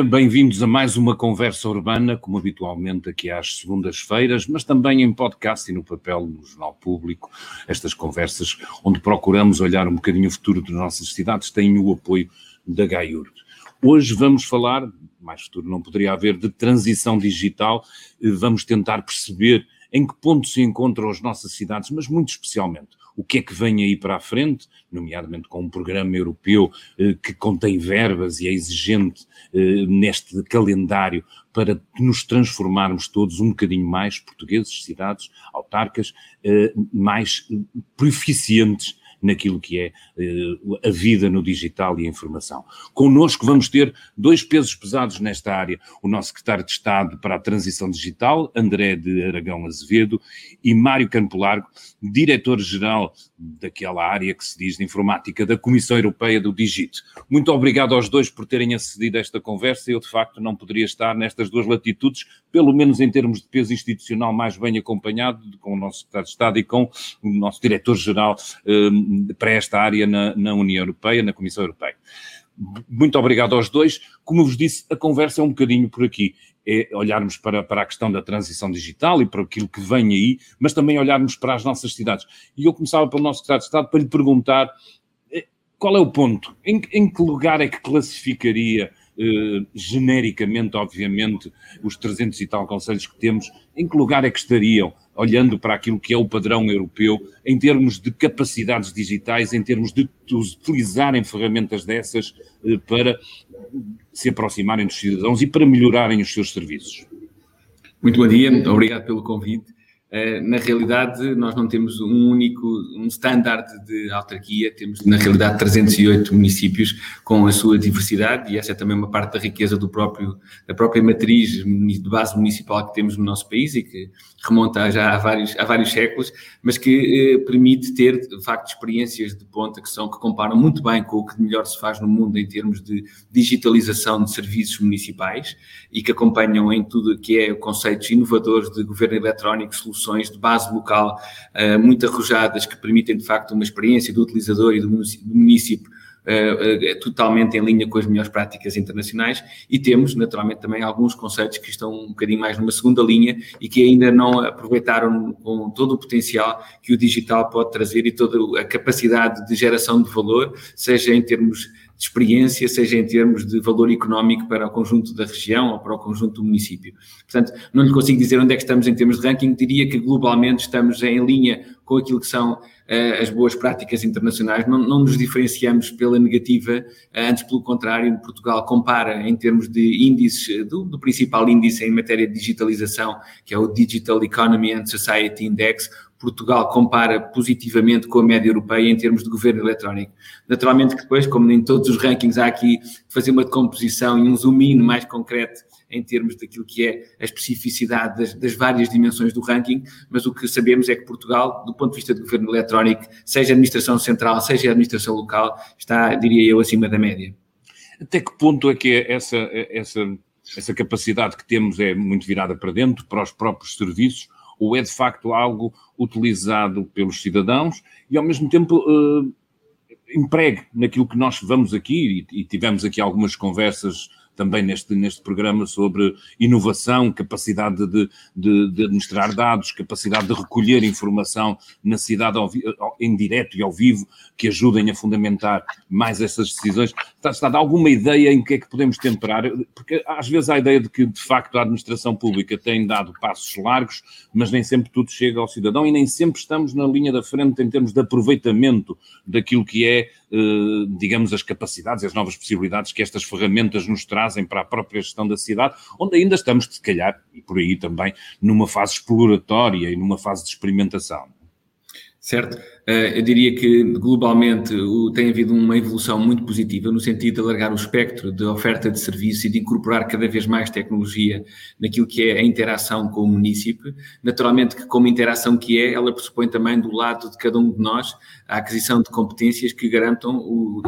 Dia, bem-vindos a mais uma conversa urbana, como habitualmente aqui às segundas-feiras, mas também em podcast e no papel no Jornal Público. Estas conversas, onde procuramos olhar um bocadinho o futuro das nossas cidades, têm o apoio da GAIURD. Hoje vamos falar, mais futuro não poderia haver, de transição digital. Vamos tentar perceber em que ponto se encontram as nossas cidades, mas muito especialmente o que é que vem aí para a frente, nomeadamente com um programa europeu eh, que contém verbas e é exigente eh, neste calendário para nos transformarmos todos um bocadinho mais portugueses, cidades, autarcas, eh, mais proficientes naquilo que é uh, a vida no digital e a informação. Connosco vamos ter dois pesos pesados nesta área: o nosso secretário de Estado para a Transição Digital, André de Aragão Azevedo, e Mário Campo Largo, diretor-geral daquela área que se diz de informática da Comissão Europeia do Digit. Muito obrigado aos dois por terem acedido a esta conversa. Eu, de facto, não poderia estar nestas duas latitudes, pelo menos em termos de peso institucional, mais bem acompanhado com o nosso secretário de Estado e com o nosso diretor-geral eh, para esta área na, na União Europeia, na Comissão Europeia. Muito obrigado aos dois. Como vos disse, a conversa é um bocadinho por aqui. É olharmos para, para a questão da transição digital e para aquilo que vem aí, mas também olharmos para as nossas cidades. E eu começava pelo nosso secretário de Estado para lhe perguntar eh, qual é o ponto, em, em que lugar é que classificaria eh, genericamente, obviamente, os 300 e tal conselhos que temos, em que lugar é que estariam olhando para aquilo que é o padrão europeu, em termos de capacidades digitais, em termos de utilizarem ferramentas dessas eh, para se aproximarem dos cidadãos e para melhorarem os seus serviços. Muito bom dia, obrigado pelo convite. Eh, na realidade, nós não temos um único, um standard de autarquia, temos na realidade 308 municípios com a sua diversidade e essa é também uma parte da riqueza do próprio, da própria matriz de base municipal que temos no nosso país e que remonta já há vários, há vários séculos, mas que eh, permite ter, de facto, experiências de ponta que são, que comparam muito bem com o que melhor se faz no mundo em termos de digitalização de serviços municipais e que acompanham em tudo que é conceitos inovadores de governo eletrónico, soluções soluções de base local uh, muito arrojadas que permitem, de facto, uma experiência do utilizador e do município Uh, uh, totalmente em linha com as melhores práticas internacionais. E temos naturalmente também alguns conceitos que estão um bocadinho mais numa segunda linha e que ainda não aproveitaram com todo o potencial que o digital pode trazer e toda a capacidade de geração de valor, seja em termos de experiência, seja em termos de valor económico para o conjunto da região ou para o conjunto do município. Portanto, não lhe consigo dizer onde é que estamos em termos de ranking, diria que globalmente estamos em linha com aquilo que são uh, as boas práticas internacionais, não, não, nos diferenciamos pela negativa, uh, antes pelo contrário, Portugal compara em termos de índices, eh, do, do principal índice em matéria de digitalização, que é o Digital Economy and Society Index, Portugal compara positivamente com a média europeia em termos de governo eletrónico. Naturalmente que depois, como em todos os rankings, há aqui fazer uma decomposição e um zoom in mais concreto em termos daquilo que é a especificidade das, das, várias dimensões do ranking, mas o que sabemos é que Portugal, do ponto de vista do governo eletrónico, seja administração central, seja administração local, está, diria eu, acima da média. Até que ponto é que essa, essa, essa capacidade que temos é muito virada para dentro, para os próprios serviços, ou é de facto algo utilizado pelos cidadãos e ao mesmo tempo uh, empregue naquilo que nós vamos aqui, e tivemos aqui algumas conversas também neste, neste programa sobre inovação, capacidade de, de, de administrar dados, capacidade de recolher informação na cidade ao, em direto e ao vivo, que ajudem a fundamentar mais essas decisões. Está, está alguma ideia em que é que podemos temperar? Porque às vezes há a ideia de que, de facto, a administração pública tem dado passos largos, mas nem sempre tudo chega ao cidadão e nem sempre estamos na linha da frente em termos de aproveitamento daquilo que é digamos, as capacidades, as novas possibilidades que estas ferramentas nos trazem para a própria gestão da cidade, onde ainda estamos, se calhar, e por aí também, numa fase exploratória e numa fase de experimentação. Certo. Eh, eu diria que globalmente tem havido uma evolução muito positiva no sentido de alargar o espectro de oferta de serviços e de incorporar cada vez mais tecnologia naquilo que é a interação com o município. Naturalmente que como interação que é, ela pressupõe também do lado de cada um de nós a aquisição de competências que garantam o,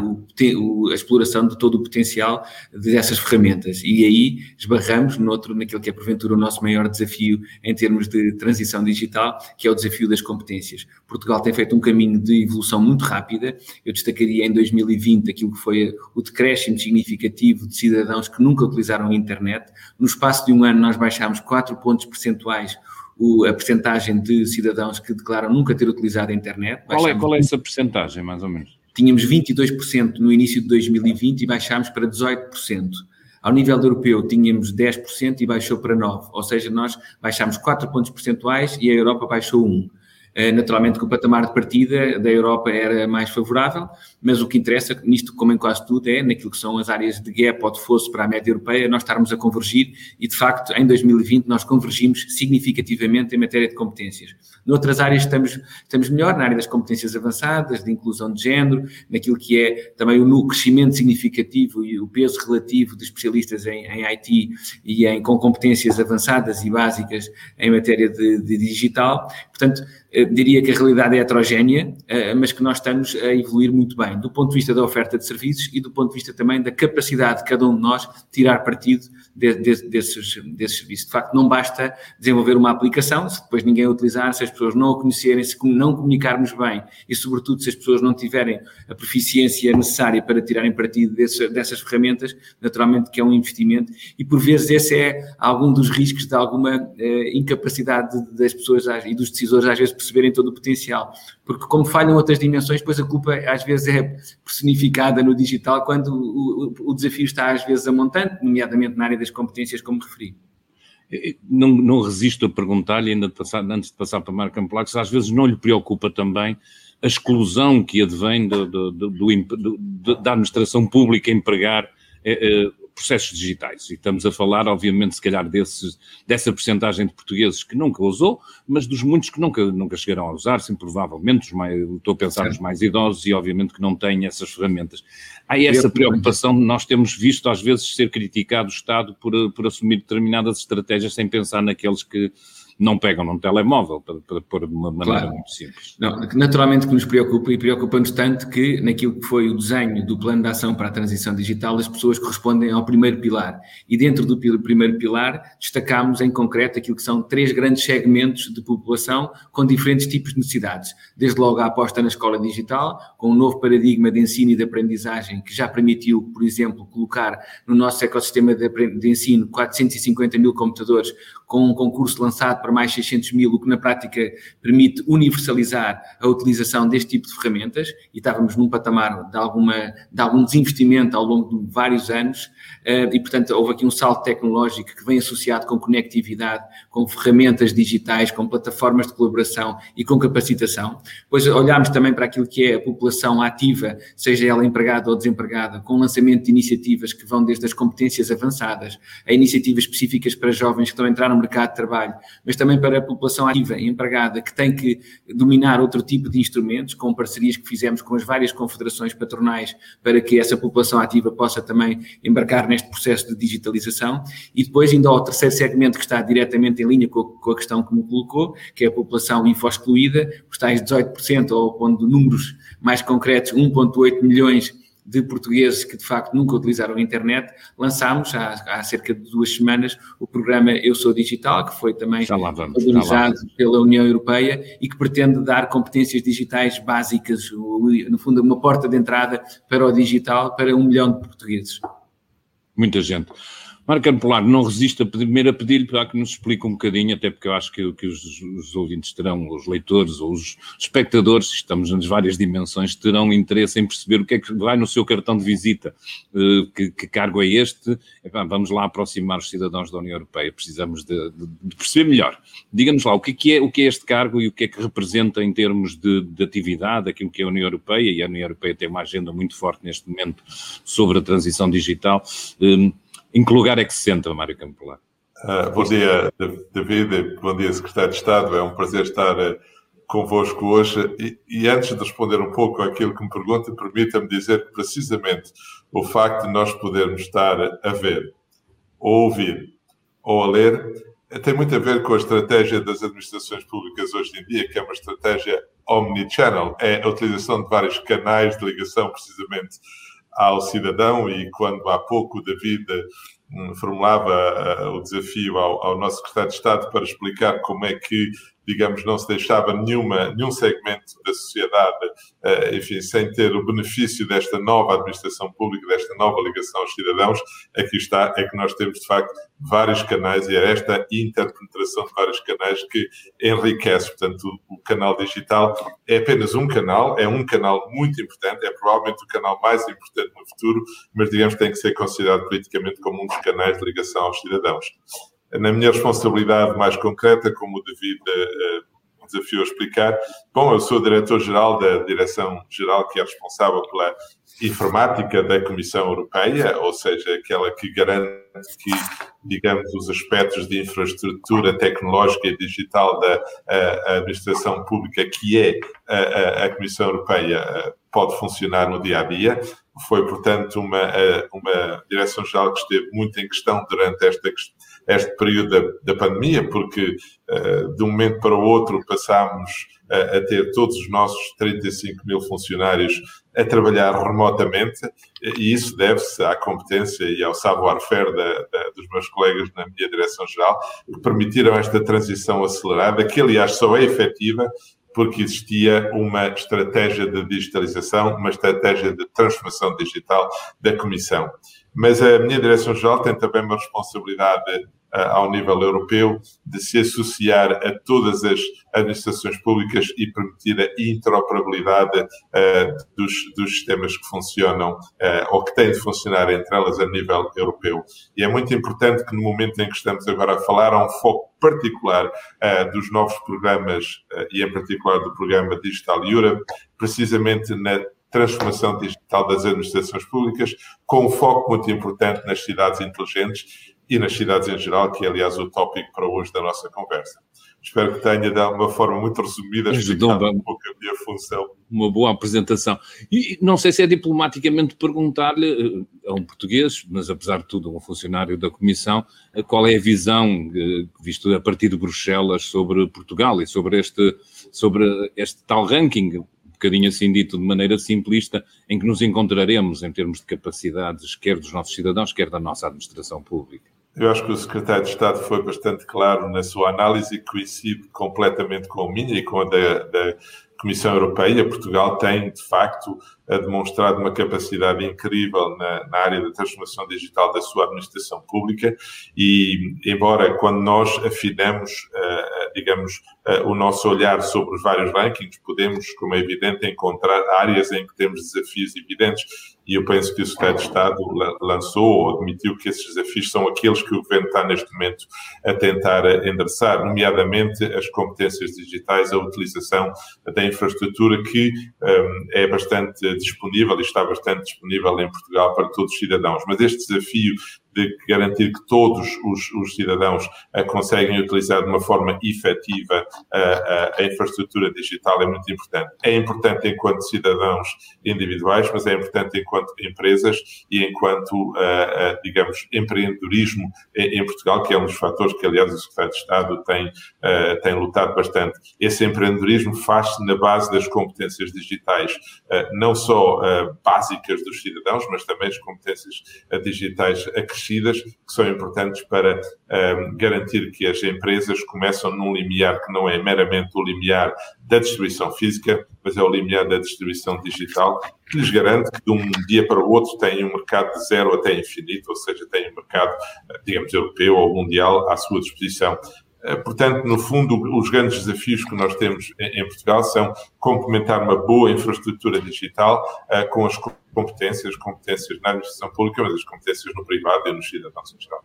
o, a exploração de todo o potencial dessas ferramentas. E aí esbarramos noutro, naquilo que é porventura o nosso maior desafio em termos de transição digital, que é o desafio das competências. Portugal tem feito um caminho de evolução muito rápida. Eu destacaria em 2020 aquilo que foi o decréscimo significativo de cidadãos que nunca utilizaram a internet. No espaço de um ano, nós baixámos 4 pontos percentuais a percentagem de cidadãos que declaram nunca ter utilizado a internet. Qual é, qual é essa percentagem, mais ou menos? Tínhamos 22% no início de 2020 e baixámos para 18%. Ao nível europeu, tínhamos 10% e baixou para 9%. Ou seja, nós baixámos 4 pontos percentuais e a Europa baixou 1%. Eh, naturalmente que o patamar de partida da Europa era mais favorável, mas o que interessa nisto, como em quase tudo, é naquilo que são as áreas de gap ou de fosso para a média europeia, nós estarmos a convergir e, de facto, em 2020 nós convergimos significativamente em matéria de competências. Noutras áreas estamos, estamos melhor, na área das competências avançadas, de inclusão de género, naquilo que é também o crescimento significativo e o peso relativo de especialistas em, em IT e em, com competências avançadas e básicas em matéria de, de digital. Portanto, diria que a realidade é heterogénea, eh, mas que nós estamos a evoluir muito bem, do ponto de vista da oferta de serviços e do ponto de vista também da capacidade de cada um de nós tirar partido de, de, desses, desses serviços. De facto, não basta desenvolver uma aplicação, se depois ninguém a utilizar, se as pessoas não a conhecerem, se não comunicarmos bem e, sobretudo, se as pessoas não tiverem a proficiência necessária para tirarem partido desse, dessas ferramentas, naturalmente que é um investimento e, por vezes, esse é algum dos riscos de alguma eh, incapacidade das pessoas e dos decisores, às vezes, perceberem todo o potencial. Porque, como falham outras dimensões, depois a culpa, às vezes, é personificada no digital, quando o, o, o desafio está, às vezes, a montante, nomeadamente na área das competências, como referi. Não, não resisto a perguntar-lhe, ainda de passar, antes de passar para Marco Amplax, às vezes não lhe preocupa também a exclusão que advém do, do, do, da administração pública empregar eh, eh, processos digitais. E estamos a falar, obviamente, se calhar desses, dessa porcentagem de portugueses que nunca usou, mas dos muitos que nunca, nunca chegaram a usar, sim, provavelmente, os mais, estou a pensar nos mais idosos e, obviamente, que não têm essas ferramentas. Há essa preocupação, nós temos visto, às vezes, ser criticado o Estado por, por assumir determinadas estratégias sem pensar naqueles que não pegam num telemóvel, para, para pôr de uma maneira claro. muito simples. Não, naturalmente que nos preocupa e preocupa-nos tanto que naquilo que foi o desenho do plano de ação para a transição digital, as pessoas correspondem ao primeiro pilar. E dentro do primeiro pilar destacamos em concreto aquilo que são três grandes segmentos de população com diferentes tipos de necessidades. Desde logo a aposta na escola digital, com um novo paradigma de ensino e de aprendizagem que já permitiu, por exemplo, colocar no nosso ecossistema de, de ensino 450 mil computadores com um concurso lançado para mais 600 mil, o que na prática permite universalizar a utilização deste tipo de ferramentas, e estávamos num patamar de, alguma, de algum desinvestimento ao longo de vários anos, eh, e portanto houve aqui um salto tecnológico que vem associado com conectividade, com ferramentas digitais, com plataformas de colaboração e com capacitação. Depois olhámos também para aquilo que é a população ativa, seja ela empregada ou desempregada, com o lançamento de iniciativas que vão desde as competências avançadas a iniciativas específicas para jovens que estão a entrar no mercado de trabalho, mas também para a população ativa e empregada que tem que dominar outro tipo de instrumentos, com parcerias que fizemos com as várias confederações patronais para que essa população ativa possa também embarcar neste processo de digitalização. E depois, ainda ao terceiro segmento que está diretamente em linha com a, com a questão que me colocou, que é a população info-excluída, os tais 18%, ou pondo números mais concretos, 1,8 milhões de portugueses que de facto nunca utilizaram a internet, lançámos há, há, cerca de duas semanas o programa Eu Sou Digital, que foi também organizado pela União Europeia e que pretende dar competências digitais básicas, no fundo uma porta de entrada para o digital para um milhão de portugueses. Muita gente. Marco Polar, não resisto a primeiro a pedir-lhe para que nos explique um bocadinho, até porque eu acho que, que os, os, ouvintes terão, os leitores ou os espectadores, estamos nas várias dimensões, terão interesse em perceber o que é que vai no seu cartão de visita, uh, que, que, cargo é este, vamos lá aproximar os cidadãos da União Europeia, precisamos de, de, perceber melhor. Diga-nos lá, o que é, que é, o que é este cargo e o que é que representa em termos de, de atividade, aquilo que é a União Europeia, e a União Europeia tem uma agenda muito forte neste momento sobre a transição digital. Em que lugar é que se senta, Mário Campolar? Uh, bom dia, David. Bom dia, Secretário de Estado. É um prazer estar uh, convosco hoje. E, e, antes de responder um pouco àquilo que me pergunta, permita-me dizer que precisamente o facto de nós podermos estar a ver, ou ouvir, ou a ler, tem muito a ver com a estratégia das administrações públicas hoje em dia, que é uma estratégia omnichannel. É a utilização de vários canais de ligação, precisamente, ao cidadão e quando há pouco o David hum, formulava uh, o desafio ao, ao, nosso secretário de Estado para explicar como é que digamos, não se deixava nenhuma, nenhum segmento da sociedade, uh, enfim, sem ter o benefício desta nova administração pública, desta nova ligação aos cidadãos, aqui está, é que nós temos, de facto, vários canais e é esta interpenetração de vários canais que enriquece. Portanto, o, canal digital é apenas um canal, é um canal muito importante, é provavelmente o canal mais importante no futuro, mas digamos tem que ser considerado politicamente como um dos canais de ligação aos cidadãos. Na minha responsabilidade mais concreta, como o David uh, desafiou a explicar, bom, eu sou diretor-geral da Direção-Geral que é responsável pela informática da Comissão Europeia, ou seja, aquela que garante que, digamos, os aspectos de infraestrutura tecnológica e digital da a, a administração pública, que é a, a, Comissão Europeia, pode funcionar no dia a dia. Foi, portanto, uma, uma direção-geral que esteve muito em questão durante esta este período da, da pandemia, porque de um momento para o outro passámos a, a ter todos os nossos 35 mil funcionários a trabalhar remotamente, e isso deve-se à competência e ao savoir-faire dos meus colegas na minha direção-geral, que permitiram esta transição acelerada, que aliás só é efetiva porque existia uma estratégia de digitalização, uma estratégia de transformação digital da Comissão. Mas a minha direção-geral tem também uma responsabilidade ao nível europeu de se associar a todas as administrações públicas e permitir a interoperabilidade uh, dos, dos, sistemas que funcionam uh, ou que têm de funcionar entre elas a nível europeu. E é muito importante que no momento em que estamos agora a falar, há um foco particular uh, dos novos programas e em particular do programa Digital Europe, precisamente na transformação digital das administrações públicas, com um foco muito importante nas cidades inteligentes e nas cidades em geral, que é, aliás, o tópico para hoje da nossa conversa. Espero que tenha, de uma forma muito resumida, explicado um pouco a minha função. Uma boa apresentação. E não sei se é diplomaticamente perguntar-lhe eh, a um português, mas apesar de tudo, um funcionário da Comissão, eh, qual é a visão, eh, visto a partir de Bruxelas, sobre Portugal e sobre este, sobre este tal ranking, bocadinho assim dito de maneira simplista, em que nos encontraremos em termos de capacidades, quer dos nossos cidadãos, quer da nossa administração pública. Eu acho que o secretário de Estado foi bastante claro na sua análise coincide completamente com a minha e com a da, da Comissão Europeia. Portugal tem, de facto, demonstrado uma capacidade incrível na, na, área da transformação digital da sua administração pública e, embora quando nós afinamos, uh, digamos, uh, o nosso olhar sobre os vários rankings, podemos, como é evidente, encontrar áreas em que temos desafios evidentes e eu penso que o Secretário de Estado lançou ou admitiu que esses desafios são aqueles que o Governo está neste momento a tentar endereçar, nomeadamente as competências digitais, a utilização da infraestrutura que um, é bastante disponível e está bastante disponível em Portugal para todos os cidadãos. Mas este desafio de garantir que todos os, os cidadãos uh, conseguem utilizar de uma forma efetiva uh, uh, a infraestrutura digital é muito importante. É importante enquanto cidadãos individuais, mas é importante enquanto empresas e enquanto, digamos, empreendedorismo em, em, Portugal, que é um dos fatores que, aliás, o Secretário de Estado tem, tem lutado bastante. Esse empreendedorismo faz-se na base das competências digitais, não só básicas dos cidadãos, mas também as competências digitais acrescidas que são importantes para garantir que as empresas começam num limiar que não é meramente o limiar da distribuição física, mas é o limiar da distribuição digital, que lhes garante que de um dia para o outro têm um mercado de zero até infinito, ou seja, têm um mercado, digamos, europeu ou mundial à sua disposição. Eh, portanto, no fundo, os grandes desafios que nós temos em Portugal são complementar uma boa infraestrutura digital uh, com as competências, competências na administração pública, mas as competências no privado e nos cidadãos em geral.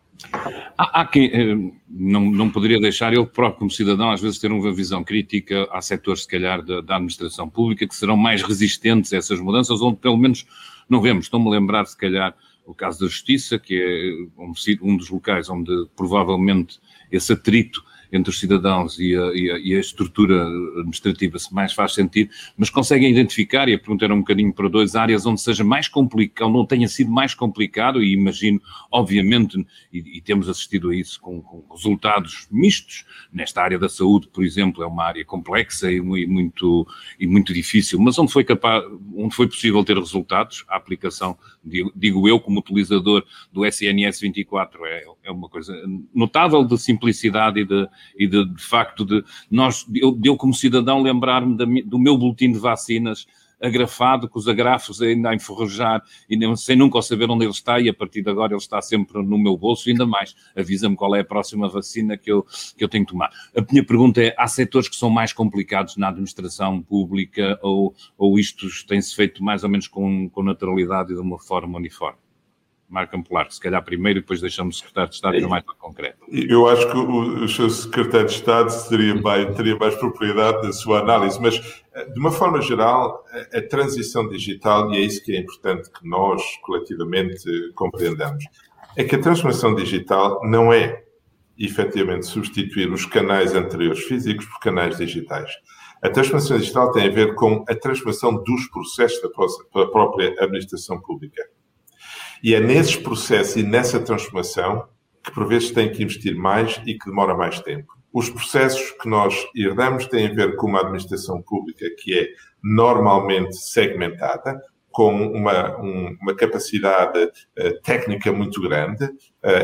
Há, há quem, eh, não, não poderia deixar, eu próprio como cidadão, às vezes ter uma visão crítica há setores, se calhar, da, da administração pública que serão mais resistentes a essas mudanças, onde pelo menos não vemos. Estou-me a lembrar, se calhar, o caso da Justiça, que é um, um dos locais onde provavelmente esse atrito entre os cidadãos e a, e a, e a estrutura administrativa se mais faz sentido, mas conseguem identificar, e a pergunta era um bocadinho para dois áreas onde seja mais complicado, não tenha sido mais complicado, e imagino, obviamente, e, e temos assistido a isso com, com, resultados mistos, nesta área da saúde, por exemplo, é uma área complexa e muito, e muito difícil, mas onde foi capaz, onde foi possível ter resultados, a aplicação, digo, digo eu como utilizador do SNS 24, é, é uma coisa notável de simplicidade e de, e de, de facto de nós, eu, eu como cidadão lembrar-me do meu boletim de vacinas agrafado, com os agrafos ainda a enferrujar e nem, sem nunca saber onde ele está, e a partir de agora ele está sempre no meu bolso, ainda mais, avisa-me qual é a próxima vacina que eu, que eu tenho que tomar. A minha pergunta é, há setores que são mais complicados na administração pública ou, ou isto tem-se feito mais ou menos com, com naturalidade e de uma forma uniforme? Marco Ampular, se calhar primeiro e depois deixamos o secretário de Estado ir mais para concreto. Eu acho que o, o seu secretário de Estado teria mais, teria mais propriedade da sua análise, mas eh, de uma forma geral, a, a, transição digital, e é isso que é importante que nós coletivamente compreendamos, é que a transformação digital não é efetivamente substituir os canais anteriores físicos por canais digitais. A transformação digital tem a ver com a transformação dos processos da própria administração pública. E é nesses processos e nessa transformação que por vezes tem que investir mais e que demora mais tempo. Os processos que nós herdamos têm a ver com uma administração pública que é normalmente segmentada, com uma, um, uma capacidade uh, técnica muito grande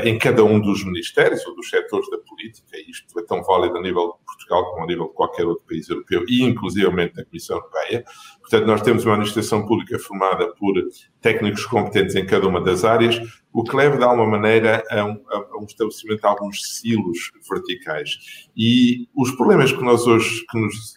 em cada um dos ministérios ou dos setores da política, isto é tão válido a nível de Portugal como a nível de qualquer outro país europeu, e inclusivamente da Comissão Europeia. Portanto, nós temos uma administração pública formada por técnicos competentes em cada uma das áreas, o que leva, de alguma maneira, a um, a um estabelecimento de alguns silos verticais. E os problemas que nós hoje, que nos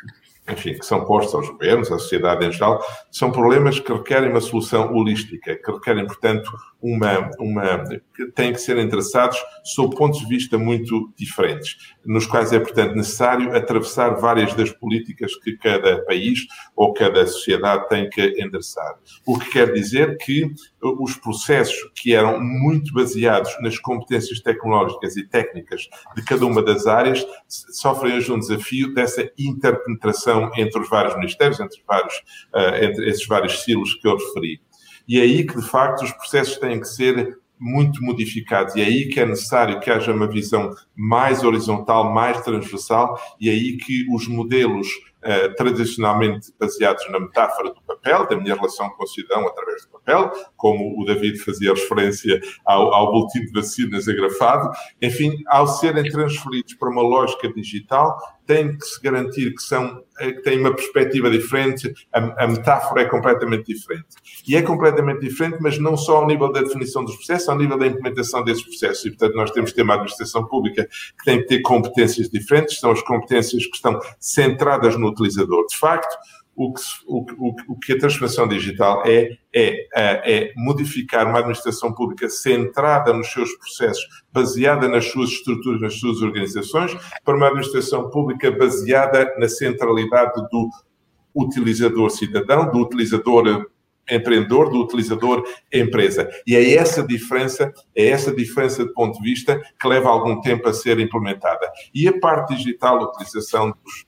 enfim, que são postos aos governos, à sociedade em geral, são problemas que requerem uma solução holística, que requerem, portanto, uma, uma, que têm que ser endereçados sob pontos de vista muito diferentes, nos quais é, portanto, necessário atravessar várias das políticas que cada país ou cada sociedade tem que endereçar. O que quer dizer que os processos que eram muito baseados nas competências tecnológicas e técnicas de cada uma das áreas sofrem hoje um desafio dessa interpenetração entre os vários ministérios, entre, vários, uh, entre esses vários silos que eu referi. E é aí que, de facto, os processos têm que ser muito modificados. E é aí que é necessário que haja uma visão mais horizontal, mais transversal, e é aí que os modelos uh, tradicionalmente baseados na metáfora do papel, da minha relação com o cidadão através do papel, como o David fazia referência ao, ao boletim de vacinas agrafado, enfim, ao serem transferidos para uma lógica digital, tem que se garantir que são eh, que têm uma perspectiva diferente, a, a, metáfora é completamente diferente. E é completamente diferente, mas não só ao nível da definição dos processos, ao nível da implementação desses processos. E, portanto, nós temos que ter uma administração pública que tem que ter competências diferentes, são as competências que estão centradas no utilizador. De facto, o que, o, o, que a transformação digital é, é, é, modificar uma administração pública centrada nos seus processos, baseada nas suas estruturas, nas suas organizações, para uma administração pública baseada na centralidade do utilizador cidadão, do utilizador empreendedor, do utilizador empresa. E é essa diferença, é essa diferença de ponto de vista que leva algum tempo a ser implementada. E a parte digital, a utilização dos,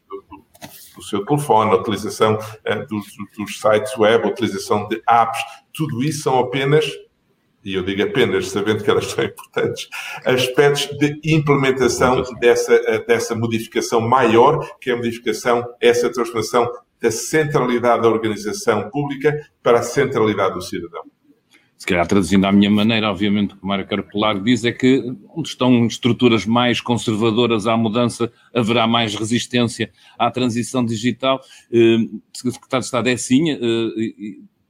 do seu telefone, a utilização uh, dos, dos sites web, a utilização de apps, tudo isso são apenas e eu digo apenas sabendo que elas são importantes, aspectos de implementação dessa, eh, dessa modificação maior, que é a modificação, essa transformação da centralidade da organização pública para a centralidade do cidadão se calhar traduzindo à minha maneira, obviamente o Mário Carpolar diz é que onde estão estruturas mais conservadoras à mudança, haverá mais resistência à transição digital. Eh, o Secretário de Estado é assim, eh,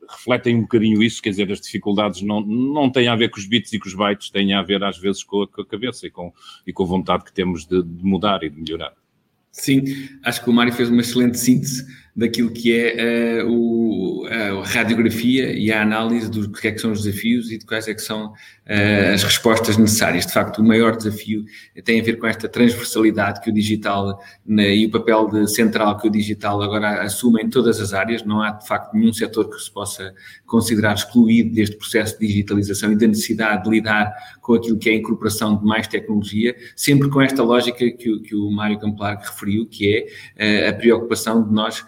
refletem um bocadinho isso, quer dizer, as dificuldades não, não têm a ver com os bits e com os bytes, têm a ver às vezes com a, com a cabeça e com, e com a vontade que temos de, de mudar e de melhorar. Sim, acho que o Mário fez uma excelente síntese daquilo que é uh, o, a radiografia e a análise do que é que são os desafios e de quais é que são uh, as respostas necessárias. De facto, o maior desafio tem a ver com esta transversalidade que o digital na, e o papel de, central que o digital agora assume em todas as áreas. Não há, de facto, nenhum setor que se possa considerar excluído deste processo de digitalização e da necessidade de lidar com aquilo que é a incorporação de mais tecnologia, sempre com esta lógica que, o, que o Mário Camplar referiu, que é uh, a preocupação de nós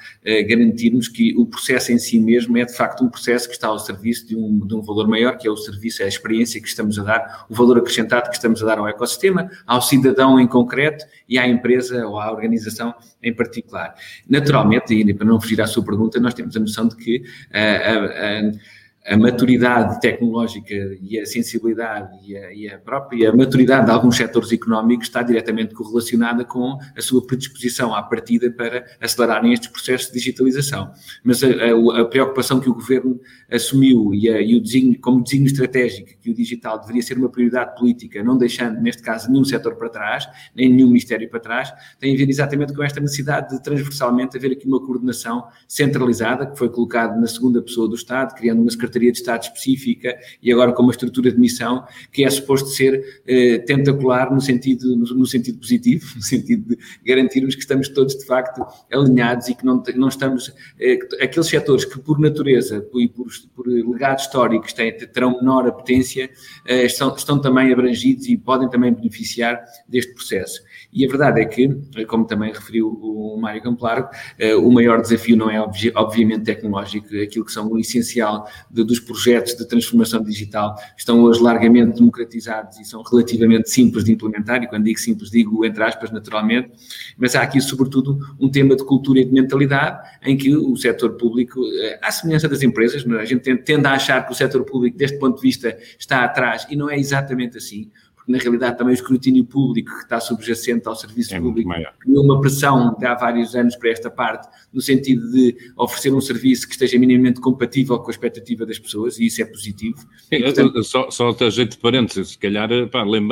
garantirmos que o processo em si mesmo é de facto um processo que está ao serviço de um, de um valor maior, que é o serviço, é a experiência que estamos a dar, o valor acrescentado que estamos a dar ao ecossistema, ao cidadão em concreto e à empresa ou à organização em particular. Naturalmente, e para não fugir à sua pergunta, nós temos a noção de que uh, uh, uh, a maturidade tecnológica e a sensibilidade e a, e a, própria maturidade de alguns setores económicos está diretamente correlacionada com a sua predisposição à partida para acelerarem estes processos de digitalização. Mas a, a, a preocupação que o Governo assumiu e, e o designo, como designo estratégico que o digital deveria ser uma prioridade política, não deixando, neste caso, nenhum setor para trás, nem nenhum ministério para trás, tem a ver exatamente com esta necessidade de transversalmente haver aqui uma coordenação centralizada, que foi colocada na segunda pessoa do Estado, criando uma Secretaria Secretaria de Estado específica e agora com uma estrutura de missão que é suposto ser eh, tentacular no sentido, no, no, sentido positivo, no sentido de garantirmos que estamos todos de facto alinhados e que não, não estamos, eh, aqueles setores que por natureza e por, por legado histórico têm, terão menor apetência, eh, estão, estão também abrangidos e podem também beneficiar deste processo. E a verdade é que, como também referiu o Mário Camplargo, eh, o maior desafio não é obviamente tecnológico, aquilo que são o essencial de, dos projetos de transformação digital estão hoje largamente democratizados e são relativamente simples de implementar, e quando digo simples digo entre aspas naturalmente, mas há aqui sobretudo um tema de cultura e de mentalidade em que o setor público, eh, à semelhança das empresas, é? a gente tende a achar que o setor público deste ponto de vista está atrás e não é exatamente assim na realidade também o escrutínio público que está subjacente ao serviço é público criou uma pressão de há vários anos para esta parte, no sentido de oferecer um serviço que esteja minimamente compatível com a expectativa das pessoas, e isso é positivo. E, portanto... Só, só a jeito de parênteses, se calhar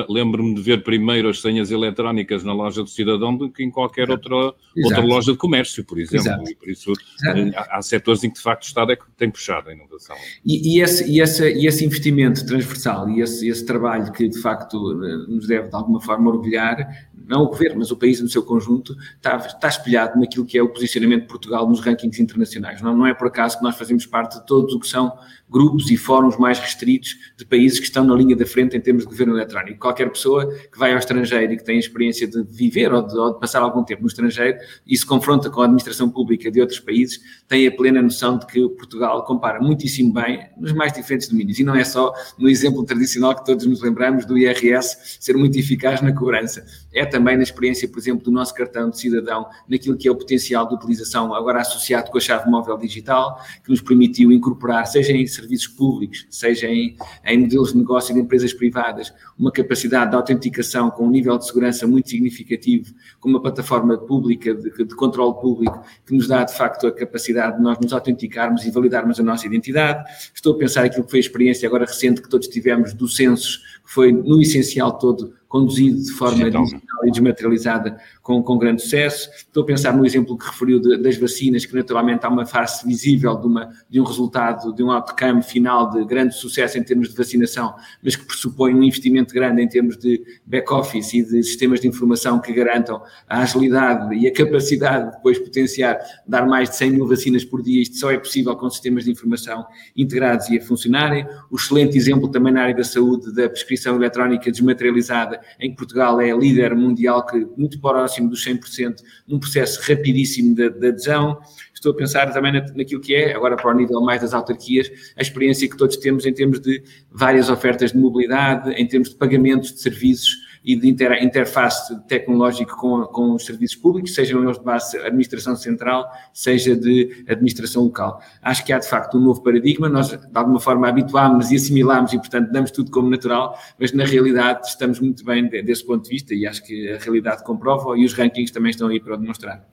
lembro-me de ver primeiro as senhas eletrónicas na loja do cidadão do que em qualquer outra, outra loja de comércio, por exemplo. Exato. E por isso eh, há, há setores em que de facto o Estado é que tem puxado a inovação. E, e, esse, e, esse, e esse investimento transversal e esse, esse trabalho que de facto nos deve de alguma forma orgulhar, não o governo, mas o país no seu conjunto, está, está espelhado naquilo que é o posicionamento de Portugal nos rankings internacionais. Não, não é por acaso que nós fazemos parte de todos o que são grupos e fóruns mais restritos de países que estão na linha da frente em termos de governo eletrónico. Qualquer pessoa que vai ao estrangeiro e que tem experiência de viver ou de, ou de, passar algum tempo no estrangeiro e se confronta com a administração pública de outros países, tem a plena noção de que Portugal compara muitíssimo bem nos mais diferentes domínios. E não é só no exemplo tradicional que todos nos lembramos do IRS ser muito eficaz na cobrança. É também na experiência, por exemplo, do nosso cartão de cidadão, naquilo que é o potencial de utilização agora associado com a chave móvel digital, que nos permitiu incorporar, seja em serviços públicos, seja em, em modelos de negócio de empresas privadas, uma capacidade de autenticação com um nível de segurança muito significativo, com uma plataforma pública de, de controle público que nos dá de facto a capacidade de nós nos autenticarmos e validarmos a nossa identidade. Estou a pensar aquilo que foi a experiência agora recente que todos tivemos do censos, que foi no essencial todo conduzido de forma digital. e desmaterializada com, com grande sucesso. Estou a pensar no exemplo que referiu de, das vacinas, que naturalmente há uma face visível de, uma, de um resultado, de um outcome final de grande sucesso em termos de vacinação, mas que pressupõe um investimento grande em termos de back-office e de sistemas de informação que garantam a agilidade e a capacidade de depois potenciar, dar mais de 100 mil vacinas por dia. Isto só é possível com sistemas de informação integrados e a funcionarem. O excelente exemplo também na área da saúde da prescrição eletrónica desmaterializada, em que Portugal é líder mundial, que muito próximo próximo dos 100%, num processo rapidíssimo de, de adesão. Estou a pensar também naquilo que é, agora para o nível mais das autarquias, a experiência que todos temos em termos de várias ofertas de mobilidade, em termos de pagamentos de serviços e de inter, interface tecnológica com, com os serviços públicos, sejam eles de base administração central, seja de administração local. Acho que há de facto um novo paradigma, nós de alguma forma habituámos e assimilámos e portanto damos tudo como natural, mas na realidade estamos muito bem desse ponto de vista e acho que a realidade comprova e os rankings também estão aí para o demonstrar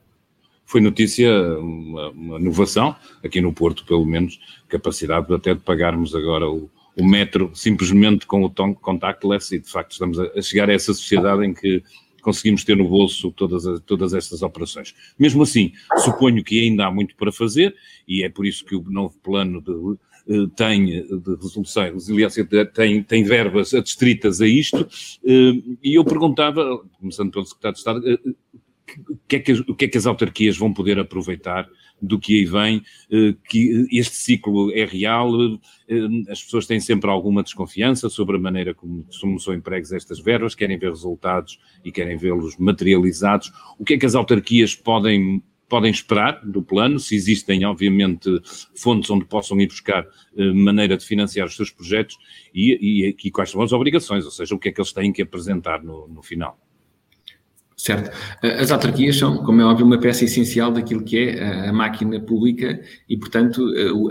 foi notícia, uma, uma, inovação, aqui no Porto, pelo menos, capacidade até de pagarmos agora o, o metro simplesmente com o contactless e de facto estamos a, chegar a essa sociedade em que conseguimos ter no bolso todas, todas estas operações. Mesmo assim, suponho que ainda há muito para fazer e é por isso que o novo plano de, eh, tem de resolução resiliência tem, tem verbas adstritas a isto eh, e eu perguntava, começando pelo Secretário de Estado, eh, o que, é que, o que é que as autarquias vão poder aproveitar do que aí vem, eh, que este ciclo é real, eh, as pessoas têm sempre alguma desconfiança sobre a maneira como, são empregues estas verbas, querem ver resultados e querem vê-los materializados. O que é que as autarquias podem podem esperar do plano, se existem, obviamente, fontes onde possam ir buscar eh, maneira de financiar os seus projetos e, e, e, quais são as obrigações, ou seja, o que é que eles têm que apresentar no, no final. Certo. As autarquias são, como é óbvio, uma peça essencial daquilo que é a máquina pública e, portanto,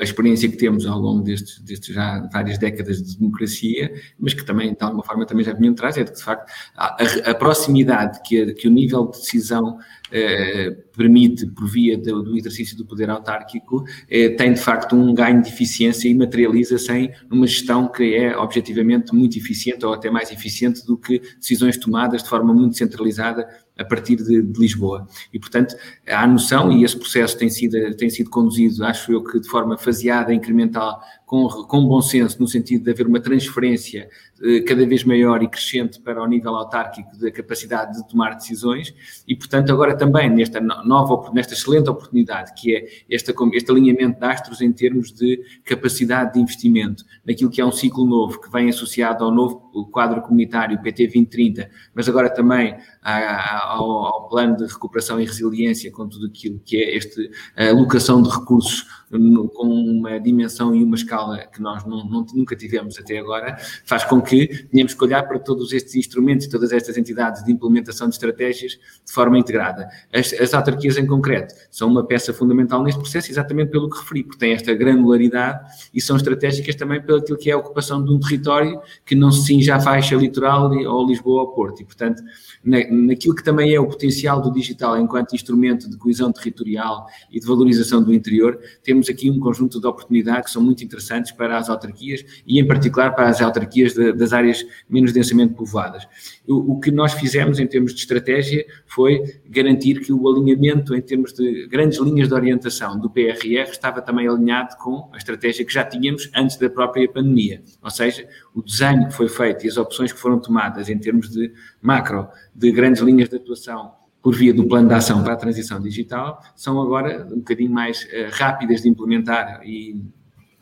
a experiência que temos ao longo destes, destes já várias décadas de democracia, mas que também, de alguma forma, também já vinham atrás, é de que, de facto, a, a proximidade que, que o nível de decisão eh, permite, por via do, do, exercício do poder autárquico, eh, tem de facto um ganho de eficiência e materializa-se em uma gestão que é objetivamente muito eficiente ou até mais eficiente do que decisões tomadas de forma muito centralizada a partir de, de, Lisboa. E, portanto, há noção, e esse processo tem sido, tem sido conduzido, acho eu que de forma faseada, incremental, com, com bom senso, no sentido de haver uma transferência eh, cada vez maior e crescente para o nível autárquico da capacidade de tomar decisões, e, portanto, agora também nesta nova, nesta excelente oportunidade, que é esta, este alinhamento de astros em termos de capacidade de investimento, naquilo que é um ciclo novo, que vem associado ao novo quadro comunitário PT 2030, mas agora também ao, ao, plano de recuperação e resiliência, com tudo aquilo que é este, a alocação de recursos no, com uma dimensão e uma escala que nós não, não, nunca tivemos até agora, faz com que tenhamos que olhar para todos estes instrumentos e todas estas entidades de implementação de estratégias de forma integrada. As, as autarquias em concreto são uma peça fundamental neste processo, exatamente pelo que referi, porque têm esta granularidade e são estratégicas também pelo que é a ocupação de um território que não se cinge à faixa litoral ou Lisboa ou Porto. E, portanto, na, naquilo que também é o potencial do digital enquanto instrumento de coesão territorial e de valorização do interior, temos aqui um conjunto de oportunidades que são muito interessantes para as autarquias e, em particular, para as autarquias de, das áreas menos densamente povoadas. O, o, que nós fizemos em termos de estratégia foi garantir que o alinhamento em termos de grandes linhas de orientação do PRR estava também alinhado com a estratégia que já tínhamos antes da própria pandemia. Ou seja, o desenho que foi feito e as opções que foram tomadas em termos de macro, de grandes linhas de atuação por via do plano de ação para a transição digital, são agora um bocadinho mais uh, rápidas de implementar e,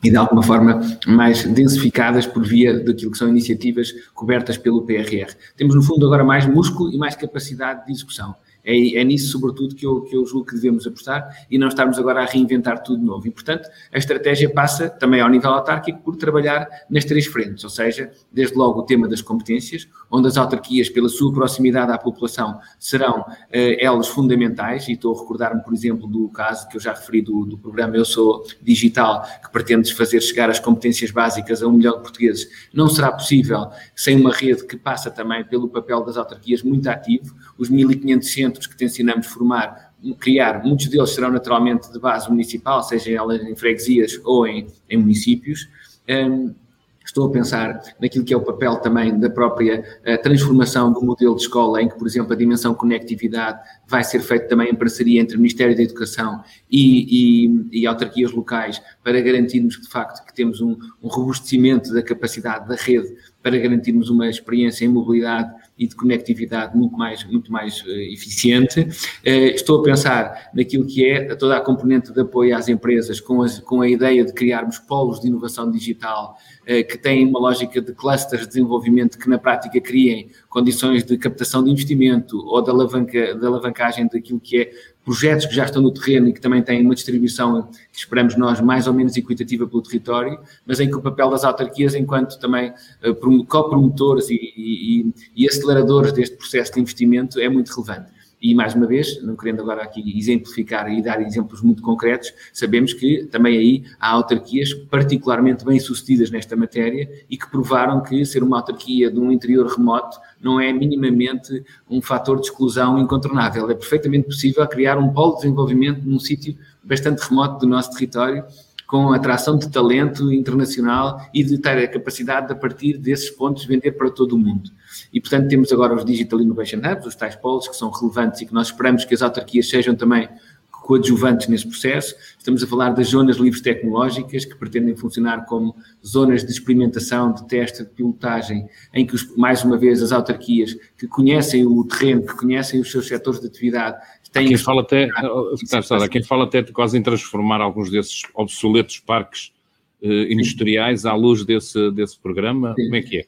e, de alguma forma, mais densificadas por via daquilo que são iniciativas cobertas pelo PRR. Temos, no fundo, agora mais músculo e mais capacidade de execução. É, é, nisso, sobretudo, que eu, que eu julgo que devemos apostar e não estarmos agora a reinventar tudo de novo. E, portanto, a estratégia passa também ao nível autárquico por trabalhar nas três frentes, ou seja, desde logo o tema das competências, onde as autarquias, pela sua proximidade à população, serão eh, elas fundamentais, e estou a recordar-me, por exemplo, do caso que eu já referi do, do programa Eu Sou Digital, que pretende fazer chegar as competências básicas a um milhão de portugueses. Não será possível sem uma rede que passa também pelo papel das autarquias muito ativo, os 1.500 centros que tencionamos formar, criar, muitos deles serão naturalmente de base municipal, seja elas em freguesias ou em, em municípios. Um, Estou a pensar naquilo que é o papel também da própria uh, transformação do modelo de escola, em que, por exemplo, a dimensão conectividade vai ser feita também em parceria entre o Ministério da Educação e, e, e autarquias locais, para garantirmos de facto que temos um, um robustecimento da capacidade da rede, para garantirmos uma experiência em mobilidade e de conectividade muito mais, muito mais uh, eficiente. Uh, estou a pensar naquilo que é toda a componente de apoio às empresas, com, as, com a ideia de criarmos polos de inovação digital uh, que têm uma lógica de clusters de desenvolvimento que na prática criem condições de captação de investimento ou de, alavanca, de alavancagem daquilo que é projetos que já estão no terreno e que também têm uma distribuição que esperamos nós mais ou menos equitativa pelo território, mas em que o papel das autarquias, enquanto também uh, co-promotores e, e, e aceleradores deste processo de investimento, é muito relevante. E, mais uma vez, não querendo agora aqui exemplificar e dar exemplos muito concretos, sabemos que também aí há autarquias particularmente bem-sucedidas nesta matéria e que provaram que ser uma autarquia de um interior remoto não é minimamente um fator de exclusão incontornável. É perfeitamente possível criar um polo de desenvolvimento num sítio bastante remoto do nosso território com atração de talento internacional e de ter a capacidade de, a partir desses pontos, vender para todo o mundo. E, portanto, temos agora os Digital Innovation Hubs, os tais polos, que são relevantes e que nós esperamos que as autarquias sejam também coadjuvantes nesse processo. Estamos a falar das zonas livres tecnológicas, que pretendem funcionar como zonas de experimentação, de teste, de pilotagem, em que, mais uma vez, as autarquias que conhecem o terreno, que conhecem os seus setores de atividade, têm... Quem fala até, está, quem fala até de quase em transformar alguns desses obsoletos parques eh, industriais à luz desse, desse programa, Sim. como é que é?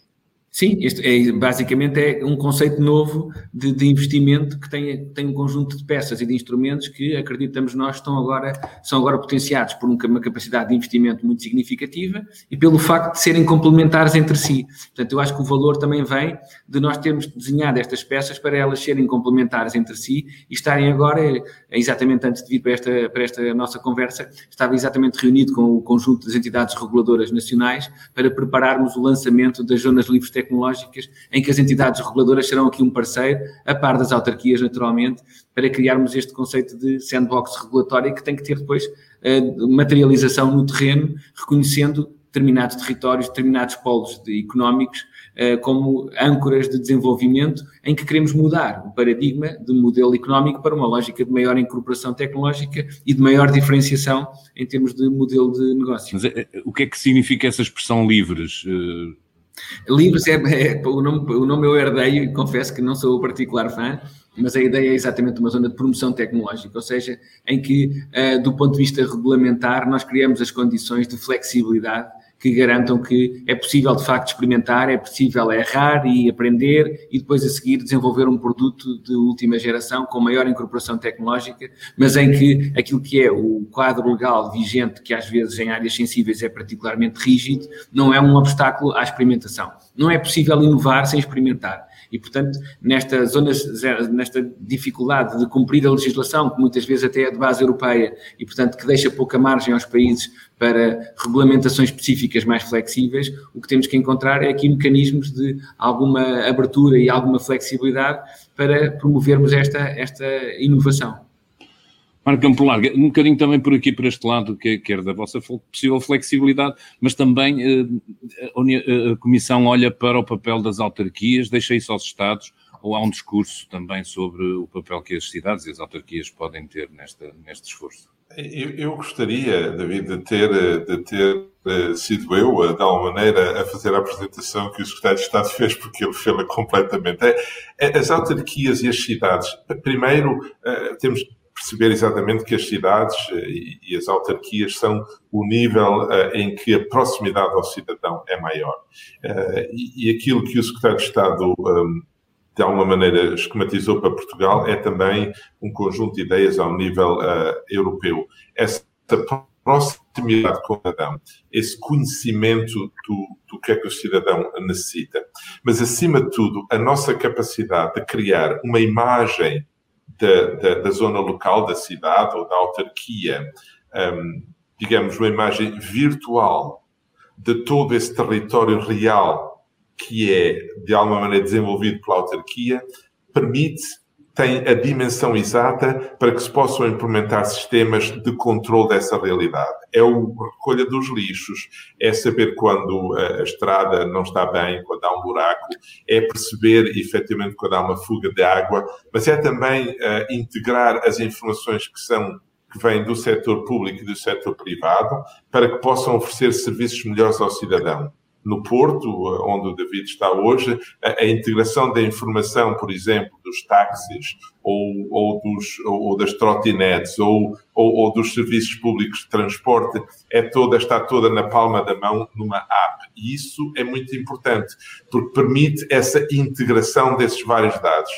Sim, este é, basicamente é um conceito novo de, de, investimento que tem, tem um conjunto de peças e de instrumentos que acreditamos nós estão agora, são agora potenciados por uma capacidade de investimento muito significativa e pelo facto de serem complementares entre si. Portanto, eu acho que o valor também vem de nós termos desenhado estas peças para elas serem complementares entre si e estarem agora, exatamente antes de vir para esta, para esta nossa conversa, estava exatamente reunido com o conjunto das entidades reguladoras nacionais para prepararmos o lançamento das zonas livres tecnológicas tecnológicas, em que as entidades reguladoras serão aqui um parceiro, a par das autarquias, naturalmente, para criarmos este conceito de sandbox regulatória que tem que ter depois uh, materialização no terreno, reconhecendo determinados territórios, determinados polos de, económicos uh, como âncoras de desenvolvimento em que queremos mudar o paradigma de modelo económico para uma lógica de maior incorporação tecnológica e de maior diferenciação em termos de modelo de negócio. Mas é, o que é que significa essa expressão livres? Livros é, é, o, nome, o nome eu herdei e confesso que não sou o particular fã, mas a ideia é exatamente uma zona de promoção tecnológica, ou seja, em que, uh, do ponto de vista regulamentar, nós criamos as condições de flexibilidade que garantam que é possível de facto experimentar, é possível errar e aprender e depois a seguir desenvolver um produto de última geração com maior incorporação tecnológica, mas em que aquilo que é o quadro legal vigente, que às vezes em áreas sensíveis é particularmente rígido, não é um obstáculo à experimentação. Não é possível inovar sem experimentar. E, portanto, nesta zona, nesta dificuldade de cumprir a legislação, que muitas vezes até é de base europeia, e, portanto, que deixa pouca margem aos países para regulamentações específicas mais flexíveis, o que temos que encontrar é aqui mecanismos de alguma abertura e alguma flexibilidade para promovermos esta, esta inovação. Marco Campo Larga, um bocadinho também por aqui, por este lado, que quer da vossa possível flexibilidade, mas também eh, a Comissão olha para o papel das autarquias, deixa isso aos Estados, ou há um discurso também sobre o papel que as cidades e as autarquias podem ter nesta, neste esforço? Eu, eu gostaria, David, de ter, de ter uh, sido eu, de alguma maneira, a fazer a apresentação que o Secretário de Estado fez, porque ele fez-la completamente. É, é, as autarquias e as cidades, primeiro, temos perceber exatamente que as cidades eh, e as autarquias são o nível eh, em que a proximidade ao cidadão é maior. Eh, e aquilo que o Secretário de Estado ehm, de alguma maneira esquematizou para Portugal é também um conjunto de ideias ao nível europeu. Essa proximidade com o cidadão, esse conhecimento do, do que é que o cidadão necessita, mas acima de tudo a nossa capacidade de criar uma imagem da, da, da, zona local, da cidade ou da autarquia, um, digamos, uma imagem virtual de todo esse território real que é, de alguma maneira, desenvolvido pela autarquia, permite tem a dimensão exata para que se possam implementar sistemas de controle dessa realidade. É a recolha dos lixos, é saber quando a estrada não está bem, quando há um buraco, é perceber efetivamente quando há uma fuga de água, mas é também uh, integrar as informações que são que vêm do setor público e do setor privado para que possam oferecer serviços melhores ao cidadão no Porto, onde o David está hoje, a, a integração da informação, por exemplo, dos táxis ou, ou, dos, ou das trotinetes ou, ou, ou, dos serviços públicos de transporte é toda, está toda na palma da mão numa app. E isso é muito importante, porque permite essa integração desses vários dados.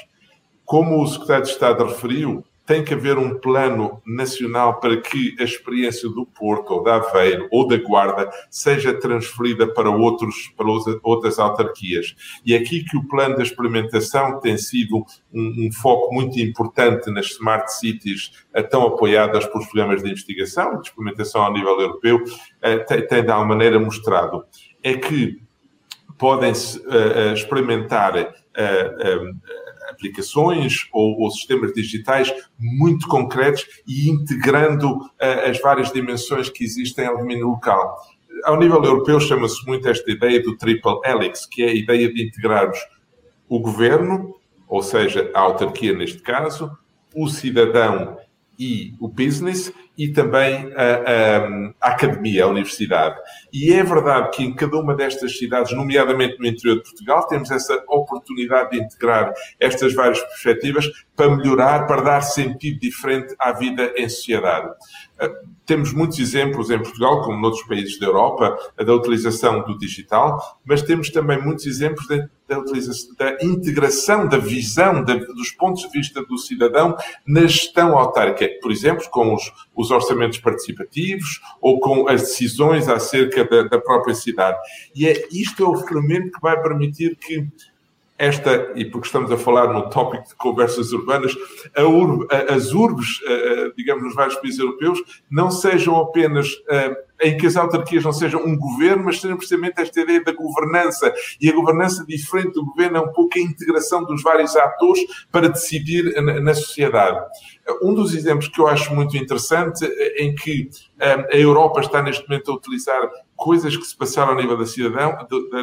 Como o Secretário de Estado referiu, tem que haver um plano nacional para que a experiência do Porto, ou da Aveiro, ou da Guarda, seja transferida para, outros, para outras autarquias. E é aqui que o plano da experimentação tem sido um, um foco muito importante nas smart cities, eh, tão apoiadas pelos programas de investigação e de experimentação ao nível europeu, eh, tem, tem de alguma maneira mostrado. É que podem-se uh, experimentar uh, aplicações ou, ou, sistemas digitais muito concretos e integrando uh, as várias dimensões que existem ao domínio local. Ao nível europeu chama-se muito esta ideia do triple helix, que é a ideia de integrarmos o governo, ou seja, a autarquia neste caso, o cidadão e o business, e também a, a, a, academia, a universidade. E é verdade que em cada uma destas cidades, nomeadamente no interior de Portugal, temos essa oportunidade de integrar estas várias perspectivas para melhorar, para dar sentido diferente à vida em sociedade. Temos muitos exemplos em Portugal, como noutros países da Europa, da utilização do digital, mas temos também muitos exemplos da, da, da integração da visão dos pontos de vista do cidadão na gestão autárquica, por exemplo, com os, os orçamentos participativos ou com as decisões acerca da, da própria cidade. E é, isto é o ferramenta que vai permitir que esta, e porque estamos a falar no tópico de conversas urbanas, urbe, as urbes, digamos, nos vários países europeus, não sejam apenas em que as autarquias não sejam um governo, mas sejam precisamente esta ideia da governança. E a governança diferente do governo é um pouco a integração dos vários atores para decidir na, sociedade. Um dos exemplos que eu acho muito interessante, em que a Europa está neste momento a utilizar coisas que se passaram ao nível da cidadão,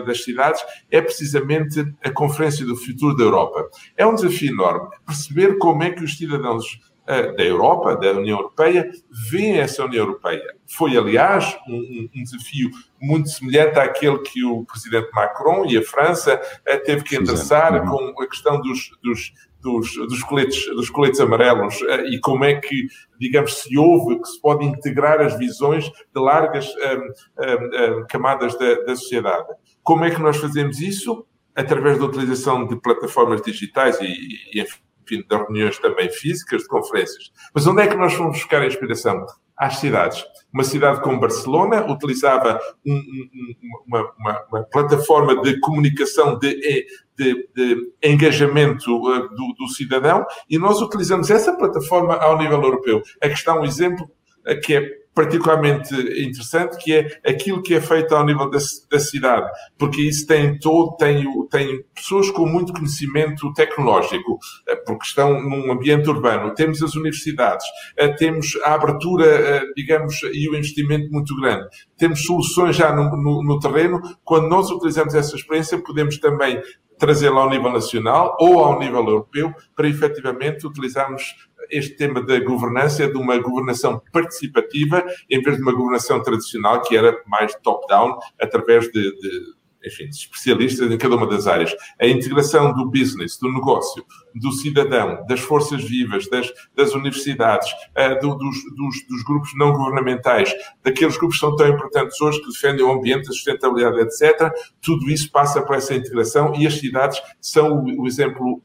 das cidades, é precisamente a Conferência do Futuro da Europa. É um desafio enorme perceber como é que os cidadãos da Europa, da União Europeia, veem essa União Europeia. Foi, aliás, um, um, desafio muito semelhante àquele que o presidente Macron e a França teve que endereçar uhum. com a questão dos, dos, dos, dos, coletes, dos coletes amarelos e como é que, digamos, se ouve que se pode integrar as visões de largas um, um, camadas da, da sociedade. Como é que nós fazemos isso? Através da utilização de plataformas digitais e, e enfim, de reuniões também físicas, de conferências. Mas onde é que nós vamos buscar a inspiração? Às cidades. Uma cidade como Barcelona utilizava um, um, uma, uma, uma, plataforma de comunicação, de, de, de engajamento uh, do, do, cidadão, e nós utilizamos essa plataforma ao nível europeu. Aqui está um exemplo uh, que é particularmente interessante, que é aquilo que é feito ao nível da, da cidade, porque isso tem todo, tem, tem pessoas com muito conhecimento tecnológico, eh, porque estão num ambiente urbano. Temos as universidades, eh, temos a abertura, eh, digamos, e o investimento muito grande. Temos soluções já no, no, no terreno. Quando nós utilizamos essa experiência, podemos também trazê-la ao nível nacional ou ao nível europeu para efetivamente utilizarmos este tema da governança, de uma governação participativa, em vez de uma governação tradicional, que era mais top-down, através de, de enfim, especialistas em cada uma das áreas. A integração do business, do negócio, do cidadão, das forças vivas, das, das universidades, uh, do, dos, dos, dos, grupos não governamentais, daqueles grupos que são tão importantes hoje, que defendem o ambiente, a sustentabilidade, etc. Tudo isso passa por essa integração e as cidades são o, o exemplo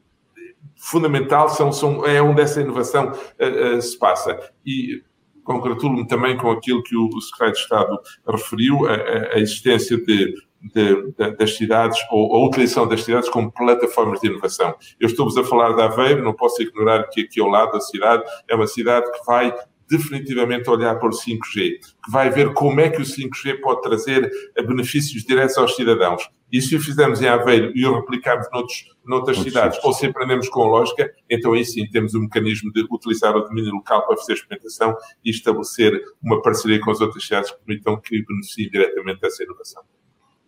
fundamental, são, são, é onde essa inovação uh, uh, se passa. E congratulo-me também com aquilo que o secretário de Estado referiu, a, a existência de, de, de, das cidades ou a utilização das cidades como plataformas de inovação. Eu estou-vos a falar de Aveiro, não posso ignorar que aqui ao lado da cidade é uma cidade que vai definitivamente olhar para o 5G, que vai ver como é que o 5G pode trazer benefícios diretos aos cidadãos. E se o fizermos em Aveiro e o replicarmos noutros, noutras Outros cidades, ou se aprendemos com a lógica, então aí sim temos um mecanismo de utilizar o domínio local para fazer experimentação e estabelecer uma parceria com as outras cidades que permitam que beneficiem diretamente dessa inovação.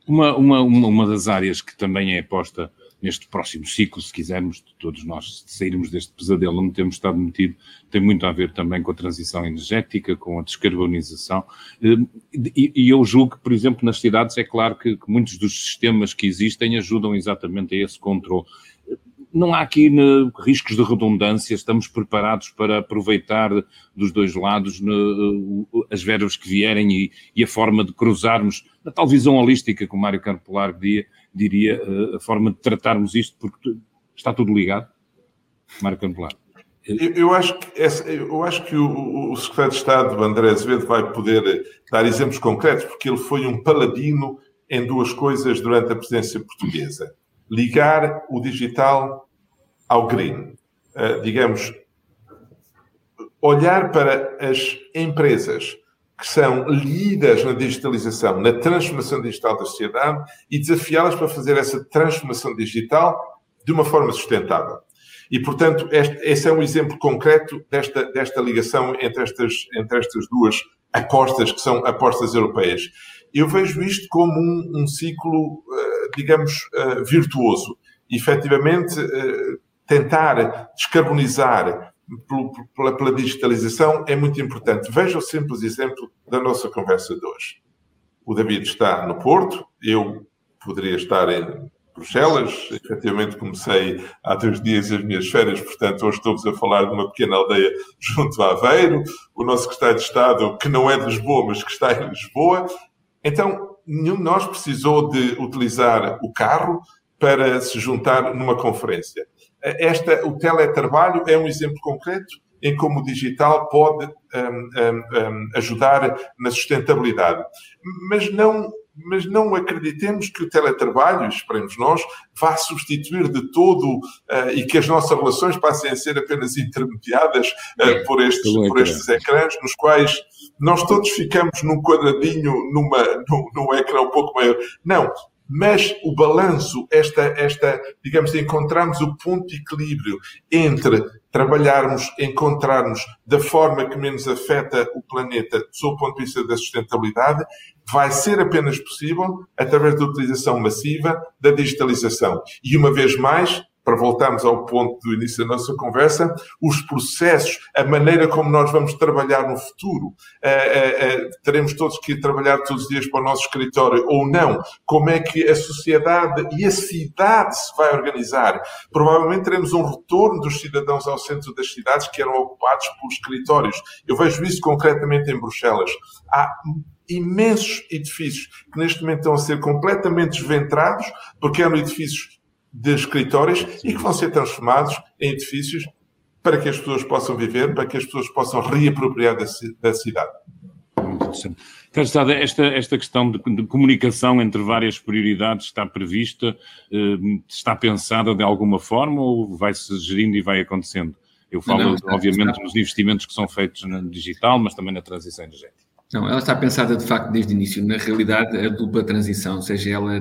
Uma, uma, uma, das áreas que também é aposta neste próximo ciclo, se quisermos, de todos nós sairmos deste pesadelo onde temos estado metido, tem muito a ver também com a transição energética, com a descarbonização. Eh, e eu julgo que, por exemplo, nas cidades é claro que, muitos dos sistemas que existem ajudam exatamente a esse controle não há aqui né, riscos de redundância, estamos preparados para aproveitar dos dois lados né, as verbas que vierem e, a forma de cruzarmos, na tal visão holística que o Mário Campolar diria, diria, eh, a forma de tratarmos isto, porque está tudo ligado. Mário Campolar. Eu, acho que, eu acho que o, o, secretário de Estado, André Azevedo, vai poder dar exemplos concretos, porque ele foi um paladino em duas coisas durante a presidência portuguesa. Ligar o digital ao green. Uh, digamos, olhar para as empresas que são líderes na digitalização, na transformação digital da sociedade e desafiá-las para fazer essa transformação digital de uma forma sustentável. E, portanto, este, esse é um exemplo concreto desta, desta ligação entre estas, entre estas duas apostas, que são apostas europeias. Eu vejo isto como um, um ciclo, uh, digamos, uh, virtuoso. efetivamente, uh, tentar descarbonizar pela, pela digitalização é muito importante. Veja o simples exemplo da nossa conversa de hoje. O David está no Porto, eu poderia estar em Bruxelas. Efetivamente, comecei há dois dias as minhas férias, portanto, hoje estamos a falar de uma pequena aldeia junto a Aveiro. O nosso secretário de Estado, que não é de Lisboa, mas que está em Lisboa. Então, nenhum de nós precisou de utilizar o carro para se juntar numa conferência. Esta, o teletrabalho é um exemplo concreto em como o digital pode um, um, um, ajudar na sustentabilidade. Mas não mas não acreditemos que o teletrabalho, esperemos nós, vá substituir de todo uh, e que as nossas relações passem a ser apenas intermediadas uh, por, estes, por estes ecrãs, nos quais nós todos ficamos num quadradinho, numa, num, num ecrã um pouco maior. Não, mas o balanço, esta, esta, digamos, encontrarmos o ponto de equilíbrio entre trabalharmos, encontrarmos da forma que menos afeta o planeta, sob o ponto de vista da sustentabilidade, vai ser apenas possível através da utilização massiva da digitalização. E uma vez mais, para voltarmos ao ponto do início da nossa conversa, os processos, a maneira como nós vamos trabalhar no futuro, uh, uh, uh, teremos todos que ir trabalhar todos os dias para o nosso escritório ou não, como é que a sociedade e a cidade se vai organizar. Provavelmente teremos um retorno dos cidadãos ao centro das cidades que eram ocupados por escritórios. Eu vejo isso concretamente em Bruxelas. Há imensos edifícios que neste momento estão a ser completamente desventrados porque eram edifícios de escritórios e que vão ser transformados em edifícios para que as pessoas possam viver, para que as pessoas possam reapropriar da, da cidade. Muito interessante. Carlos esta, esta questão de, de, comunicação entre várias prioridades está prevista, eh, está pensada de alguma forma ou vai-se gerindo e vai acontecendo? Eu falo, não, não, obviamente, está. nos investimentos que são feitos no digital, mas também na transição energética. Não, ela está pensada de facto desde o início. Na realidade, a dupla transição, seja ela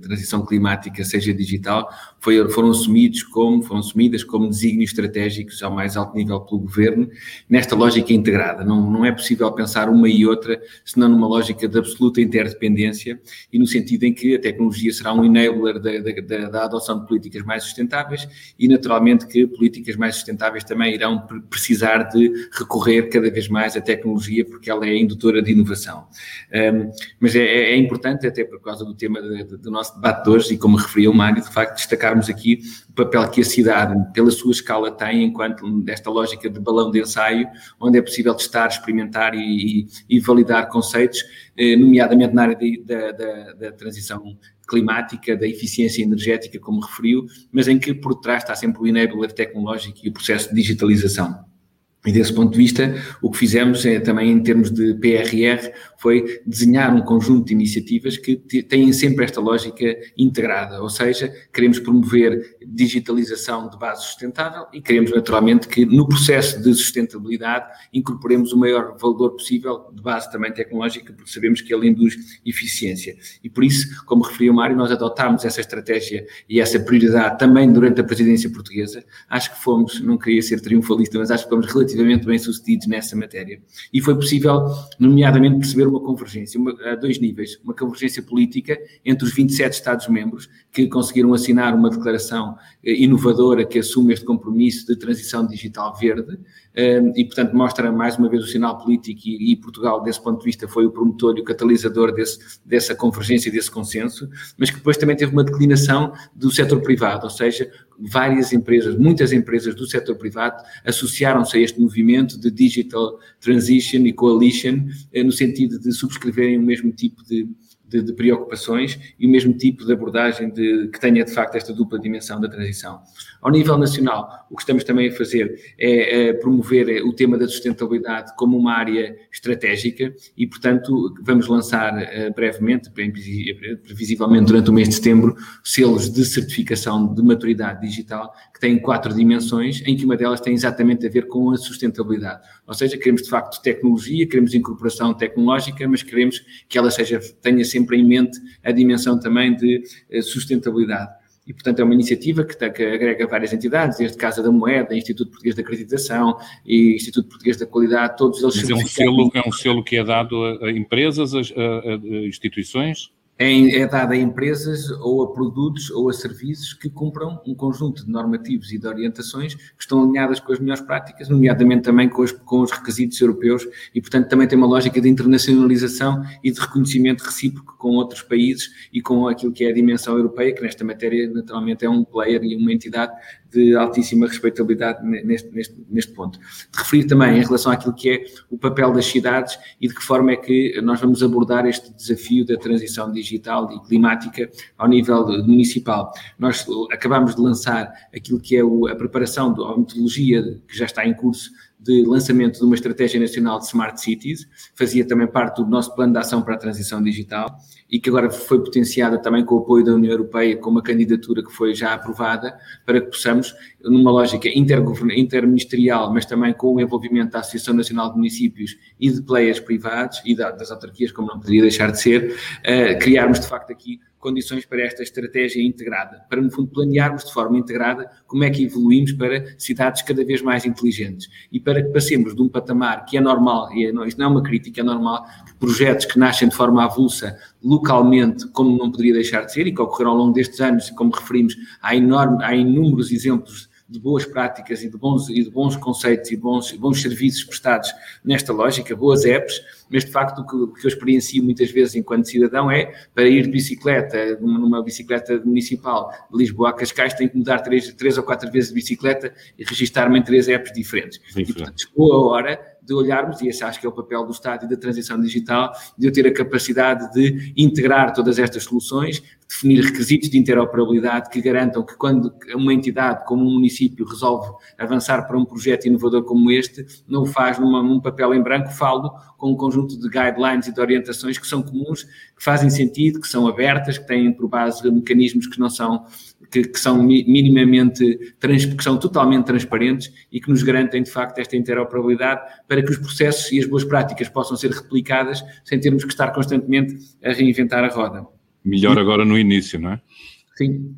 transição climática, seja digital, foi, foram assumidos como foram assumidas como desígnios estratégicos ao mais alto nível pelo governo, nesta lógica integrada. Não, não é possível pensar uma e outra, senão numa lógica de absoluta interdependência e no sentido em que a tecnologia será um enabler da, da, da adoção de políticas mais sustentáveis e, naturalmente, que políticas mais sustentáveis também irão precisar de recorrer cada vez mais à tecnologia, porque ela é indutora de inovação. Um, mas é, é, é, importante, até por causa do tema de, de, do nosso debate de hoje, e como referiu o Mário, de facto, destacarmos aqui o papel que a cidade, pela sua escala, tem enquanto desta lógica de balão de ensaio, onde é possível testar, experimentar e, e, validar conceitos, eh, nomeadamente na área de, da, da transição climática, da eficiência energética, como referiu, mas em que por trás está sempre o enabler tecnológico e o processo de digitalização. E desse ponto de vista, o que fizemos é, também em termos de PRR foi desenhar um conjunto de iniciativas que têm sempre esta lógica integrada, ou seja, queremos promover digitalização de base sustentável e queremos naturalmente que no processo de sustentabilidade incorporemos o maior valor possível de base também tecnológica, porque sabemos que ele induz eficiência. E por isso, como referiu o Mário, nós adotámos essa estratégia e essa prioridade também durante a presidência portuguesa. Acho que fomos, não queria ser triunfalista, mas acho que fomos relativamente bem sucedidos nessa matéria. E foi possível, nomeadamente, perceber uma convergência uma, a dois níveis. Uma convergência política entre os 27 Estados-membros que conseguiram assinar uma declaração eh, inovadora que assume este compromisso de transição digital verde e, portanto, mostra mais uma vez o sinal político e, e Portugal, desse ponto de vista, foi o promotor e o catalisador desse, dessa convergência, desse consenso, mas que depois também teve uma declinação do setor privado, ou seja, várias empresas, muitas empresas do setor privado associaram-se a este movimento de digital transition e coalition eh, no sentido de subscreverem o mesmo tipo de, de, de, preocupações e o mesmo tipo de abordagem de, que tenha de facto esta dupla dimensão da transição. Ao nível nacional, o que estamos também a fazer é, é promover o tema da sustentabilidade como uma área estratégica e, portanto, vamos lançar uh, brevemente, previsivelmente durante o mês de setembro, selos de certificação de maturidade digital que têm quatro dimensões, em que uma delas tem exatamente a ver com a sustentabilidade. Ou seja, queremos de facto tecnologia, queremos incorporação tecnológica, mas queremos que ela seja, tenha sempre em mente a dimensão também de uh, sustentabilidade. E, portanto, é uma iniciativa que, que, agrega várias entidades, desde Casa da Moeda, Instituto Português de Acreditação e Instituto Português da Qualidade, todos eles... Mas é um, selo, é um selo que é dado a, a empresas, a, a, a instituições? É, é dada a empresas ou a produtos ou a serviços que cumpram um conjunto de normativos e de orientações que estão alinhadas com as melhores práticas, nomeadamente também com os, com os requisitos europeus e, portanto, também tem uma lógica de internacionalização e de reconhecimento recíproco com outros países e com aquilo que é a dimensão europeia, que nesta matéria naturalmente é um player e uma entidade de altíssima respeitabilidade neste, neste, neste ponto. De referir também em relação àquilo que é o papel das cidades e de que forma é que nós vamos abordar este desafio da transição digital e climática ao nível municipal. Nós acabamos de lançar aquilo que é a preparação da metodologia que já está em curso de lançamento de uma estratégia nacional de Smart Cities, fazia também parte do nosso plano de ação para a transição digital e que agora foi potenciada também com o apoio da União Europeia, com uma candidatura que foi já aprovada, para que possamos, numa lógica interministerial, mas também com o envolvimento da Associação Nacional de Municípios e de players privados e das autarquias, como não poderia deixar de ser, uh, criarmos de facto aqui condições para esta estratégia integrada, para, no fundo, planearmos de forma integrada como é que evoluímos para cidades cada vez mais inteligentes e para que passemos de um patamar que é normal, e é, isto não é uma crítica, é normal, projetos que nascem de forma avulsa localmente, como não poderia deixar de ser, e que ocorreram ao longo destes anos, e como referimos, há, enorme, há inúmeros exemplos de boas práticas e de bons, e de bons conceitos e bons, bons serviços prestados nesta lógica, boas apps, mas de facto o que, eu experiencio muitas vezes enquanto cidadão é para ir de bicicleta, numa bicicleta municipal de Lisboa a Cascais, tenho que mudar três, três ou quatro vezes de bicicleta e registar-me em três apps diferentes. Sim, e portanto, chegou a hora de olharmos, e esse acho que é o papel do Estado e da transição digital, de eu ter a capacidade de integrar todas estas soluções, definir requisitos de interoperabilidade que garantam que quando uma entidade como um município resolve avançar para um projeto inovador como este, não o faz numa, num papel em branco, falo com um conjunto de guidelines e de orientações que são comuns, que fazem sentido, que são abertas, que têm por base mecanismos que não são que, que, são minimamente, que são totalmente transparentes e que nos garantem, de facto, esta interoperabilidade para que os processos e as boas práticas possam ser replicadas sem termos que estar constantemente a reinventar a roda. Melhor agora no início, não é? Sim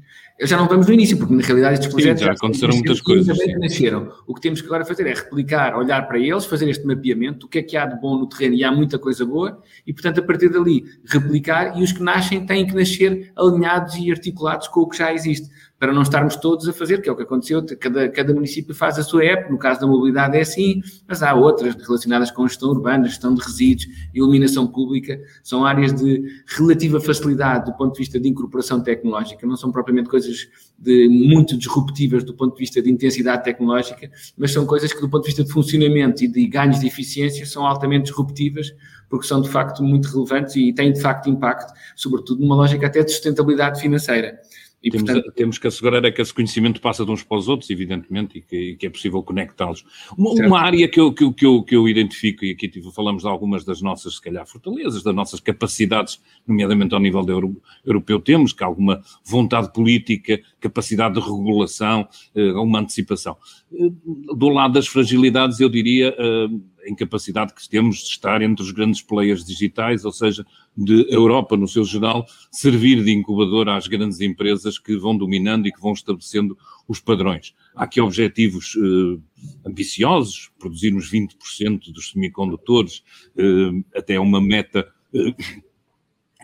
já não vamos no início, porque na realidade estes projetos sim, já aconteceram muitas coisas. Nasceram. O que temos que agora fazer é replicar, olhar para eles, fazer este mapeamento, o que é que há de bom no terreno e há muita coisa boa, e portanto a partir dali replicar e os que nascem têm que nascer alinhados e articulados com o que já existe para não estarmos todos a fazer, que é o que aconteceu, cada, cada município faz a sua app, no caso da mobilidade é assim, mas há outras relacionadas com gestão urbana, gestão de resíduos, iluminação pública, são áreas de relativa facilidade do ponto de vista de incorporação tecnológica, não são propriamente coisas de muito disruptivas do ponto de vista de intensidade tecnológica, mas são coisas que do ponto de vista de funcionamento e de ganhos de eficiência são altamente disruptivas, porque são de facto muito relevantes e têm de facto impacto, sobretudo numa lógica até de sustentabilidade financeira. E, temos, portanto, temos que assegurar é que esse conhecimento passa de uns para os outros, evidentemente, e que, e que é possível conectá-los. Uma, uma, área que eu, que, que, eu, que eu identifico, e aqui tipo, falamos de algumas das nossas, se calhar, fortalezas, das nossas capacidades, nomeadamente ao nível euro, europeu, temos que alguma vontade política, capacidade de regulação, eh, uma antecipação. Eh, do lado das fragilidades, eu diria eh, incapacidade que temos de estar entre os grandes players digitais, ou seja, de Europa no seu geral, servir de incubador às grandes empresas que vão dominando e que vão estabelecendo os padrões. Há aqui objetivos eh, ambiciosos, produzirmos 20% dos semicondutores, eh, até uma meta eh,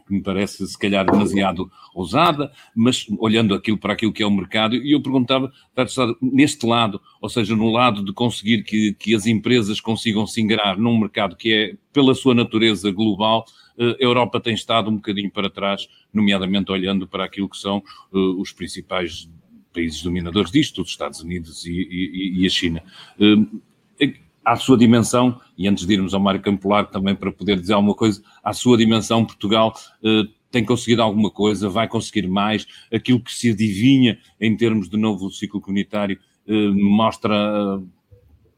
que me parece se calhar demasiado ousada, mas olhando aquilo para aquilo que é o mercado, e eu perguntava, neste lado, ou seja, no lado de conseguir que, que as empresas consigam se ingrar num mercado que é, pela sua natureza global, eh, a Europa tem estado um bocadinho para trás, nomeadamente olhando para aquilo que são uh, os principais países dominadores disto, os Estados Unidos e, e, e a China. Uh, à sua dimensão, e antes de irmos ao Mário Campolar também para poder dizer alguma coisa, à sua dimensão, Portugal uh, tem conseguido alguma coisa, vai conseguir mais, aquilo que se adivinha em termos de novo ciclo comunitário uh, mostra, uh,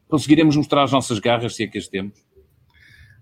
conseguiremos mostrar as nossas garras, se é que as temos?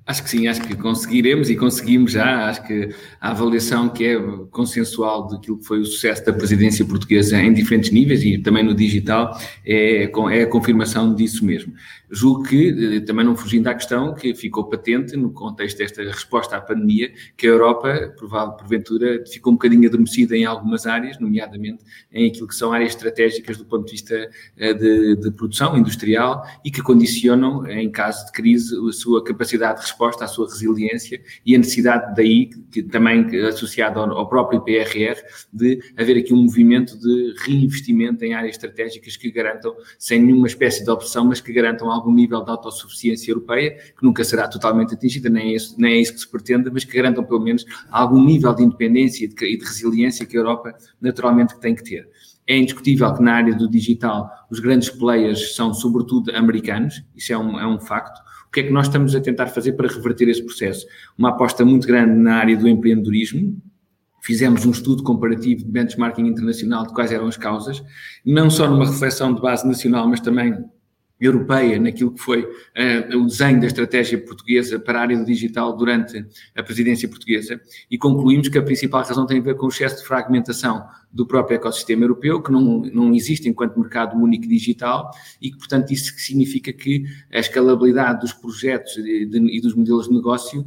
Acho que sim, acho que conseguiremos e conseguimos já. Acho que a avaliação que é consensual daquilo que foi o sucesso da presidência portuguesa em diferentes níveis e também no digital é, é a confirmação disso mesmo. Julgo que, eh, também não fugindo à questão, que ficou patente no contexto desta resposta à pandemia, que a Europa, porventura, ficou um bocadinho adormecida em algumas áreas, nomeadamente em aquilo que são áreas estratégicas do ponto de vista eh, de, de produção industrial e que condicionam, em caso de crise, a sua capacidade de resposta à sua resiliência e a necessidade daí, que, também associado ao, ao próprio PRR, de haver aqui um movimento de reinvestimento em áreas estratégicas que garantam, sem nenhuma espécie de opção, mas que garantam algum nível de autossuficiência europeia, que nunca será totalmente atingida, nem é isso, nem é isso que se pretende, mas que garantam pelo menos algum nível de independência e de, e de resiliência que a Europa naturalmente tem que ter. É indiscutível que na área do digital os grandes players são sobretudo americanos, isso é um, é um facto. Que é que nós estamos a tentar fazer para reverter esse processo? Uma aposta muito grande na área do empreendedorismo, fizemos um estudo comparativo de benchmarking internacional de quais eram as causas, não só numa reflexão de base nacional, mas também europeia naquilo que foi uh, o desenho da estratégia portuguesa para a área do digital durante a presidência portuguesa e concluímos que a principal razão tem a ver com o excesso de fragmentação do próprio ecossistema europeu, que não, não existe enquanto mercado único digital e que, portanto, isso significa que a escalabilidade dos projetos de, de, e dos modelos de negócio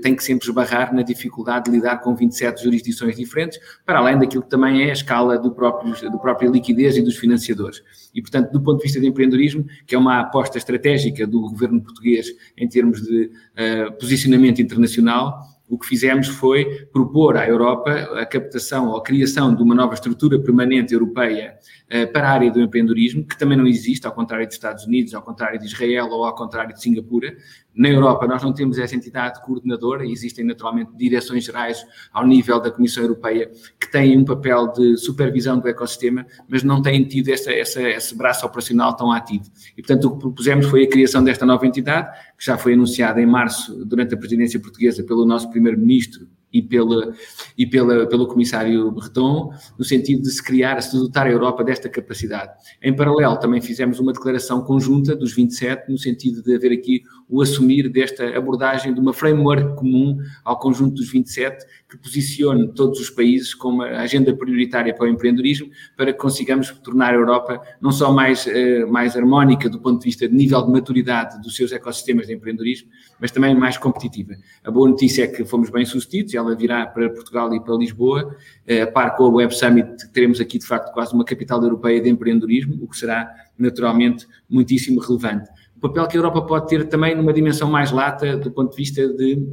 tem que sempre esbarrar na dificuldade de lidar com 27 jurisdições diferentes, para além daquilo que também é a escala do próprio, do própria liquidez e dos financiadores. E, portanto, do ponto de vista de empreendedorismo, que é uma aposta estratégica do governo português em termos de uh, posicionamento internacional, o que fizemos foi propor à Europa a captação ou a criação de uma nova estrutura permanente europeia eh, para a área do empreendedorismo, que também não existe, ao contrário dos Estados Unidos, ao contrário de Israel ou ao contrário de Singapura. Na Europa, nós não temos essa entidade coordenadora, existem naturalmente direções gerais ao nível da Comissão Europeia que têm um papel de supervisão do ecossistema, mas não têm tido essa, essa, esse braço operacional tão ativo. E, portanto, o que propusemos foi a criação desta nova entidade, que já foi anunciada em março, durante a presidência portuguesa, pelo nosso primeiro-ministro, e, pela, e pela, pelo comissário Breton, no sentido de se criar, se dotar a Europa desta capacidade. Em paralelo, também fizemos uma declaração conjunta dos 27, no sentido de haver aqui o assumir desta abordagem de uma framework comum ao conjunto dos 27, que posicione todos os países como a agenda prioritária para o empreendedorismo, para que consigamos tornar a Europa não só mais, eh, mais harmónica do ponto de vista de nível de maturidade dos seus ecossistemas de empreendedorismo, mas também mais competitiva. A boa notícia é que fomos bem sucedidos, ela virá para Portugal e para Lisboa, eh, a par com a Web Summit, teremos aqui de facto quase uma capital europeia de empreendedorismo, o que será naturalmente muitíssimo relevante. O papel que a Europa pode ter também numa dimensão mais lata do ponto de vista de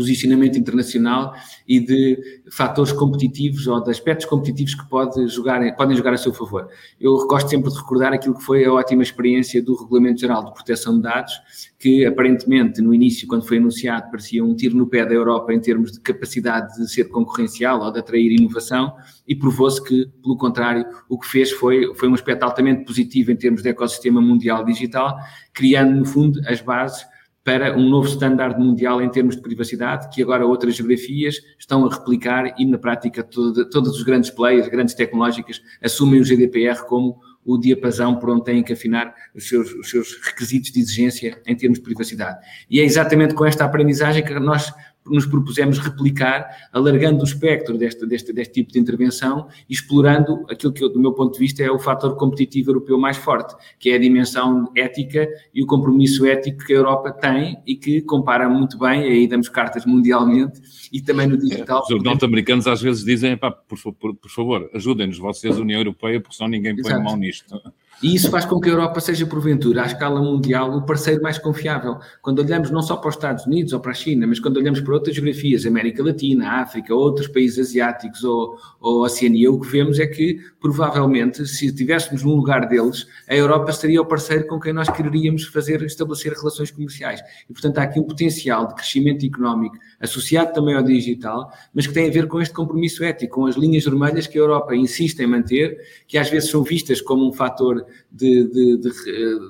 posicionamento internacional e de fatores competitivos ou de aspectos competitivos que pode jogar, podem jogar a seu favor. Eu gosto sempre de recordar aquilo que foi a ótima experiência do Regulamento Geral de Proteção de Dados, que aparentemente no início, quando foi anunciado, parecia um tiro no pé da Europa em termos de capacidade de ser concorrencial ou de atrair inovação, e provou-se que, pelo contrário, o que fez foi, foi um aspecto altamente positivo em termos de ecossistema mundial digital, criando, no fundo, as bases para um novo standard mundial em termos de privacidade, que agora outras geografias estão a replicar e, na prática, todo, todos os grandes players, grandes tecnológicas, assumem o GDPR como o diapasão por onde têm que afinar os seus, os seus requisitos de exigência em termos de privacidade. E é exatamente com esta aprendizagem que nós nos propusemos replicar, alargando o espectro deste, deste, deste tipo de intervenção e explorando aquilo que, do meu ponto de vista, é o fator competitivo europeu mais forte, que é a dimensão ética e o compromisso ético que a Europa tem e que compara muito bem, aí damos cartas mundialmente e também no digital. É, os norte-americanos às vezes dizem, por, por, por favor, ajudem-nos vocês, União Europeia, porque senão ninguém põe Exato. mão nisto. E isso faz com que a Europa seja, porventura, à escala mundial, o parceiro mais confiável. Quando olhamos não só para os Estados Unidos ou para a China, mas quando olhamos para outras geografias, América Latina, África, outros países asiáticos ou, ou Oceania, o que vemos é que, provavelmente, se estivéssemos no lugar deles, a Europa seria o parceiro com quem nós quereríamos fazer, estabelecer relações comerciais. E, portanto, há aqui um potencial de crescimento económico associado também ao digital, mas que tem a ver com este compromisso ético, com as linhas vermelhas que a Europa insiste em manter, que às vezes são vistas como um fator de, de, de,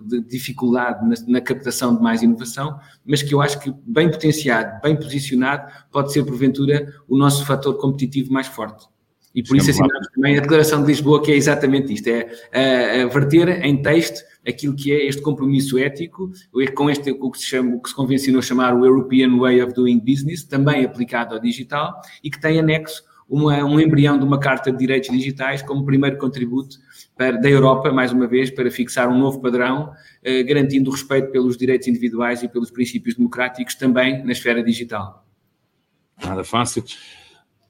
de dificuldade na, na, captação de mais inovação, mas que eu acho que bem potenciado, bem posicionado, pode ser porventura o nosso fator competitivo mais forte. E por isso assinamos também a Declaração de Lisboa, que é exatamente isto, é a, a verter em texto aquilo que é este compromisso ético, com este, o que se chama, o que se convencionou chamar o European Way of Doing Business, também aplicado ao digital, e que tem anexo uma, um embrião de uma Carta de Direitos Digitais como primeiro contributo para, da Europa, mais uma vez, para fixar um novo padrão, eh, garantindo o respeito pelos direitos individuais e pelos princípios democráticos também na esfera digital. Nada fácil.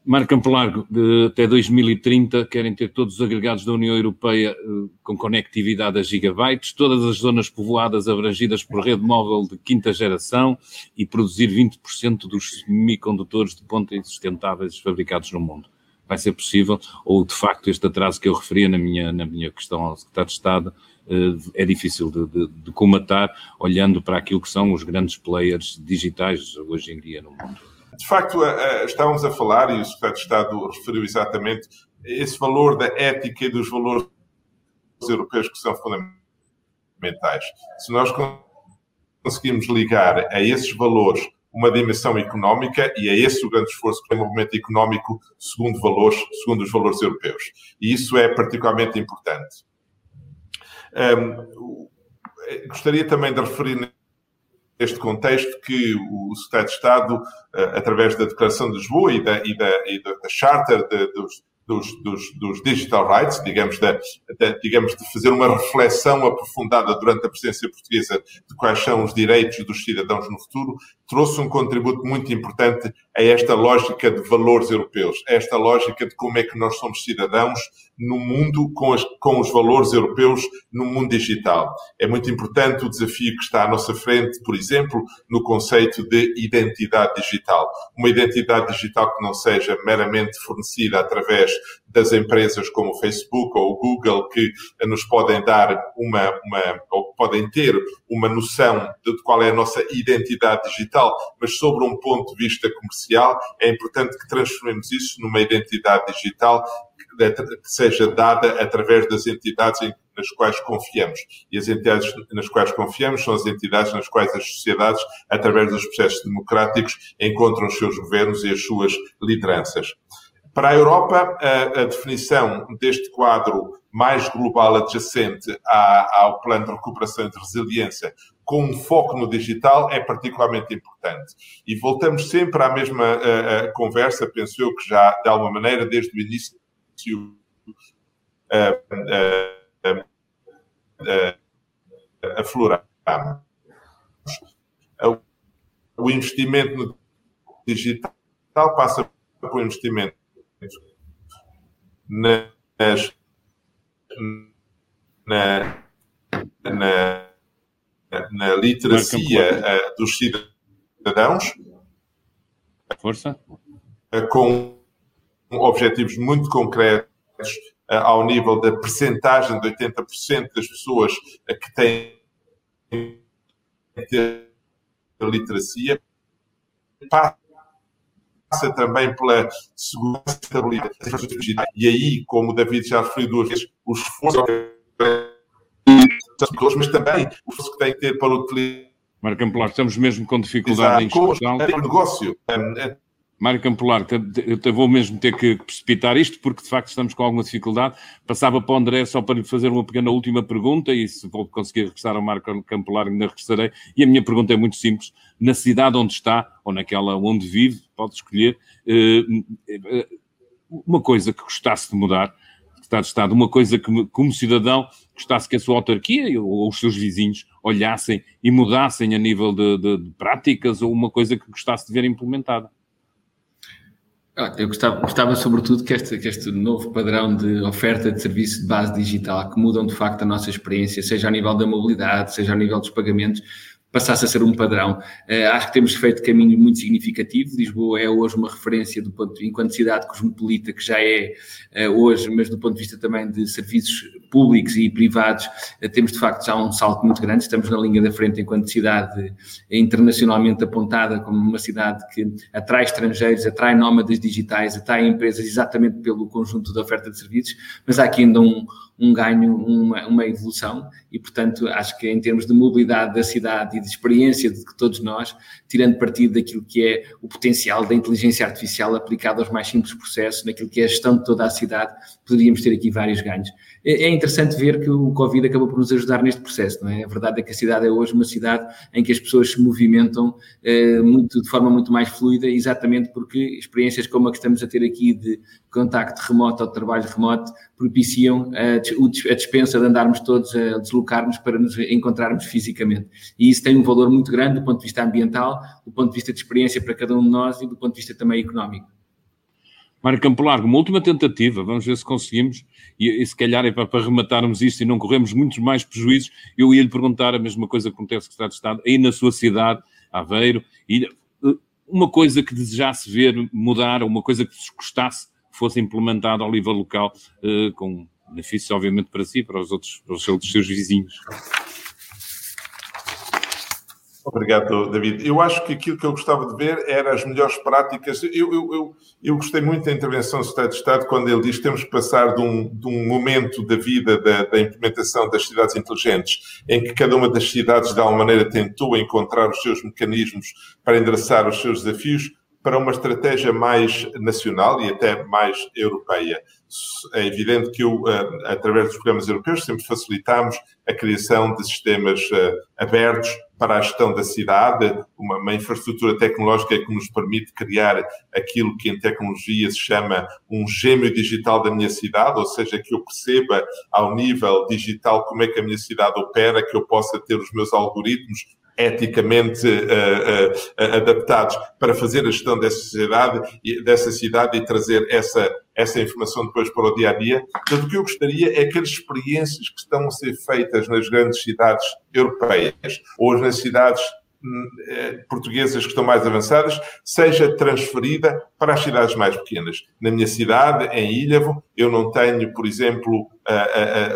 Marco Campo Largo, até 2030 querem ter todos os agregados da União Europeia eh, com conectividade a gigabytes, todas as zonas povoadas abrangidas por rede móvel de quinta geração e produzir 20% dos semicondutores de ponta sustentáveis fabricados no mundo. Vai ser possível? Ou, de facto, este atraso que eu referia na minha, na minha questão ao Secretário de Estado eh, é difícil de, de, de comatar, olhando para aquilo que são os grandes players digitais hoje em dia no mundo? De facto, estávamos a falar, e o Secretário de Estado referiu exatamente esse valor da ética e dos valores europeus que são fundamentais. Se nós conseguimos ligar a esses valores uma dimensão económica e é esse o grande esforço que tem o movimento económico segundo, valores, segundo os valores europeus. E isso é particularmente importante. Um, gostaria também de referir este contexto que o Secretário de Estado, eh, através da Declaração de Lisboa e da, e da, e da Charter de, dos, dos, dos, dos, digital rights, digamos de, de, digamos, de fazer uma reflexão aprofundada durante a presidência portuguesa de quais são os direitos dos cidadãos no futuro, trouxe um contributo muito importante a esta lógica de valores europeus, a esta lógica de como é que nós somos cidadãos no mundo com, as, com os valores europeus no mundo digital. É muito importante o desafio que está à nossa frente, por exemplo, no conceito de identidade digital. Uma identidade digital que não seja meramente fornecida através das empresas como o Facebook ou o Google, que nos podem dar uma, uma ou podem ter uma noção de qual é a nossa identidade digital, mas sobre um ponto de vista comercial, é importante que transformemos isso numa identidade digital que seja dada através das entidades nas quais confiamos. E as entidades nas quais confiamos são as entidades nas quais as sociedades, através dos processos democráticos, encontram os seus governos e as suas lideranças. Para a Europa, a, a definição deste quadro mais global adjacente à, ao plano de recuperação e de resiliência, com um foco no digital, é particularmente importante. E voltamos sempre à mesma a, a conversa, penso eu, que já, de alguma maneira, desde o início, afloramos. O investimento no digital passa por um investimento nas, na, na, na literacia uh, dos cidadãos. Força. Uh, com objetivos muito concretos uh, ao nível da percentagem de 80% das pessoas que têm literacia. Passa passa também pela segurança e estabilidade E aí, como o David já referiu duas vezes, o esforço pessoas, mas também o esforço que tem que ter para utilizar. Marco Campelar, estamos mesmo com dificuldade Exato. em Portugal. O negócio. Mário Campolar, eu vou mesmo ter que precipitar isto, porque de facto estamos com alguma dificuldade. Passava para o André só para lhe fazer uma pequena última pergunta, e se vou conseguir regressar ao Mário Campolar, ainda regressarei. E a minha pergunta é muito simples: na cidade onde está, ou naquela onde vive, pode escolher, eh, eh, uma coisa que gostasse de mudar, Estado de Estado, uma coisa que, como cidadão, gostasse que a sua autarquia ou os seus vizinhos olhassem e mudassem a nível de, de, de práticas, ou uma coisa que gostasse de ver implementada. Eu gostava, gostava sobretudo que este, que este novo padrão de oferta de serviço de base digital, que mudam de facto a nossa experiência, seja a nível da mobilidade, seja a nível dos pagamentos, passasse a ser um padrão. Uh, acho que temos feito caminho muito significativo. Lisboa é hoje uma referência do ponto, enquanto cidade cosmopolita, que já é uh, hoje, mas do ponto de vista também de serviços públicos e privados, uh, temos de facto já um salto muito grande. Estamos na linha da frente enquanto cidade internacionalmente apontada como uma cidade que atrai estrangeiros, atrai nómadas digitais, atrai empresas exatamente pelo conjunto da oferta de serviços, mas há aqui ainda um um ganho, uma, uma evolução e, portanto, acho que em termos de mobilidade da cidade e de experiência de todos nós, tirando partido daquilo que é o potencial da inteligência artificial aplicada aos mais simples processos, naquilo que é a gestão de toda a cidade, poderíamos ter aqui vários ganhos. É, é interessante ver que o Covid acabou por nos ajudar neste processo, não é? A verdade é que a cidade é hoje uma cidade em que as pessoas se movimentam eh, muito, de forma muito mais fluida, exatamente porque experiências como a que estamos a ter aqui de contacto remoto ou trabalho remoto propiciam a, a dispensa de andarmos todos a deslocarmos para nos encontrarmos fisicamente. E isso tem um valor muito grande do ponto de vista ambiental, do ponto de vista de experiência para cada um de nós e do ponto de vista também económico. Mário Campo Largo, uma última tentativa, vamos ver se conseguimos, e, e se calhar é para, para, rematarmos isto e não corremos muitos mais prejuízos, eu ia lhe perguntar a mesma coisa que acontece com o de Estado, aí na sua cidade, Aveiro, e eh, uma coisa que desejasse ver mudar, uma coisa que vos gostasse fosse implementada ao nível local, uh, com benefícios obviamente para si, para os outros, para os seus vizinhos. Obrigado, David. Eu acho que aquilo que eu gostava de ver era as melhores práticas. Eu, eu, eu, eu gostei muito da intervenção do Estado de Estado quando ele diz que temos que passar de um, de um momento da vida da, da, implementação das cidades inteligentes, em que cada uma das cidades, de alguma maneira, tentou encontrar os seus mecanismos para endereçar os seus desafios, para uma estratégia mais nacional e até mais europeia. É evidente que eu, eh, através dos programas europeus, sempre facilitamos a criação de sistemas eh, abertos para a gestão da cidade, uma, uma, infraestrutura tecnológica que nos permite criar aquilo que em tecnologia se chama um gêmeo digital da minha cidade, ou seja, que eu perceba ao nível digital como é que a minha cidade opera, que eu possa ter os meus algoritmos eticamente uh, uh, adaptados para fazer a gestão dessa cidade, dessa cidade e trazer essa, essa informação depois para o dia a dia. Portanto, o que eu gostaria é que as experiências que estão a ser feitas nas grandes cidades europeias ou nas cidades eh, portuguesas que estão mais avançadas, seja transferida para as cidades mais pequenas. Na minha cidade, em Ilhavo, eu não tenho, por exemplo,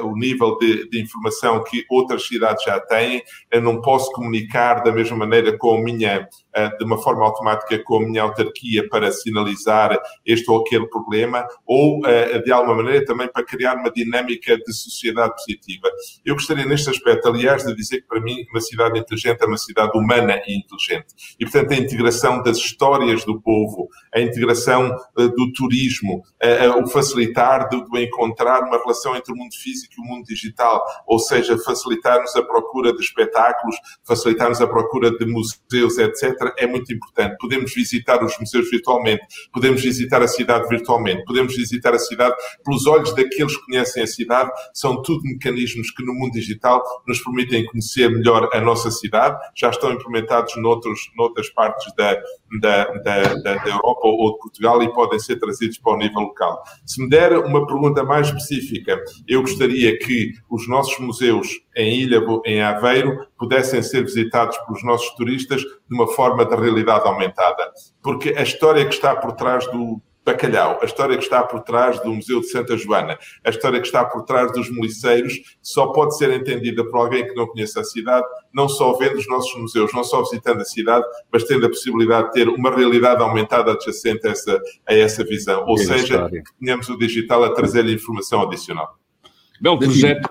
o nível de, de, informação que outras cidades já têm, eu não posso comunicar da mesma maneira com a minha, de uma forma automática com a minha autarquia para sinalizar este ou aquele problema, ou de alguma maneira também para criar uma dinâmica de sociedade positiva. Eu gostaria neste aspecto, aliás, de dizer que para mim uma cidade inteligente é uma cidade humana e inteligente. E, portanto, a integração das histórias do povo, a integração do turismo, o facilitar de encontrar uma relação entre o mundo físico e o mundo digital, ou seja, facilitar-nos a procura de espetáculos, facilitar-nos a procura de museus, etc., é muito importante. Podemos visitar os museus virtualmente, podemos visitar a cidade virtualmente, podemos visitar a cidade pelos olhos daqueles que conhecem a cidade, são tudo mecanismos que no mundo digital nos permitem conhecer melhor a nossa cidade, já estão implementados noutros, noutras partes da, da, da, da, Europa ou de Portugal e podem ser trazidos para o nível local. Se me der uma pergunta mais específica, eu gostaria que os nossos museus em Ilha, em Aveiro, pudessem ser visitados pelos nossos turistas de uma forma de realidade aumentada. Porque a história que está por trás do, Bacalhau, a história que está por trás do Museu de Santa Joana, a história que está por trás dos moliceiros, só pode ser entendida por alguém que não conhece a cidade, não só vendo os nossos museus, não só visitando a cidade, mas tendo a possibilidade de ter uma realidade aumentada adjacente a essa, a essa visão. Ou seja, história. que tenhamos o digital a trazer-lhe informação adicional. Belo projeto.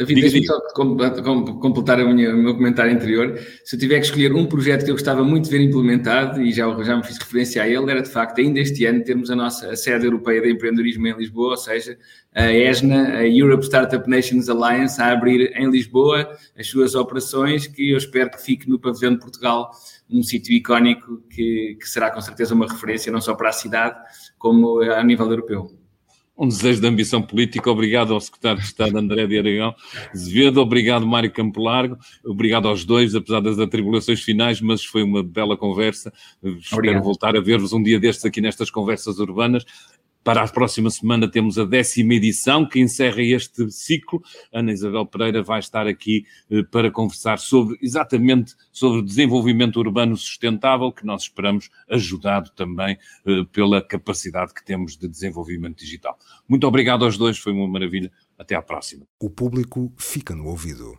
David, deixa-me só completar o meu comentário anterior. Se eu tiver que escolher um projeto que eu gostava muito de ver implementado, e já, já me fiz referência a ele, era de facto ainda este ano termos a nossa a sede europeia de empreendedorismo em Lisboa, ou seja, a ESNA, a Europe Startup Nations Alliance, a abrir em Lisboa as suas operações, que eu espero que fique no pavilhão de Portugal, um sítio icónico que, que será com certeza uma referência não só para a cidade, como a nível europeu um desejo de ambição política. Obrigado ao secretário de Estado André de Aragão Azevedo, obrigado Mário Campo Largo, obrigado aos dois, apesar das atribulações finais, mas foi uma bela conversa. Obrigado. Espero voltar a ver-vos um dia destes aqui nestas conversas urbanas. Para a próxima semana temos a décima edição que encerra este ciclo. Ana Isabel Pereira vai estar aqui eh, para conversar sobre exatamente sobre desenvolvimento urbano sustentável que nós esperamos ajudado também eh, pela capacidade que temos de desenvolvimento digital. Muito obrigado aos dois, foi uma maravilha. Até à próxima. O público fica no ouvido.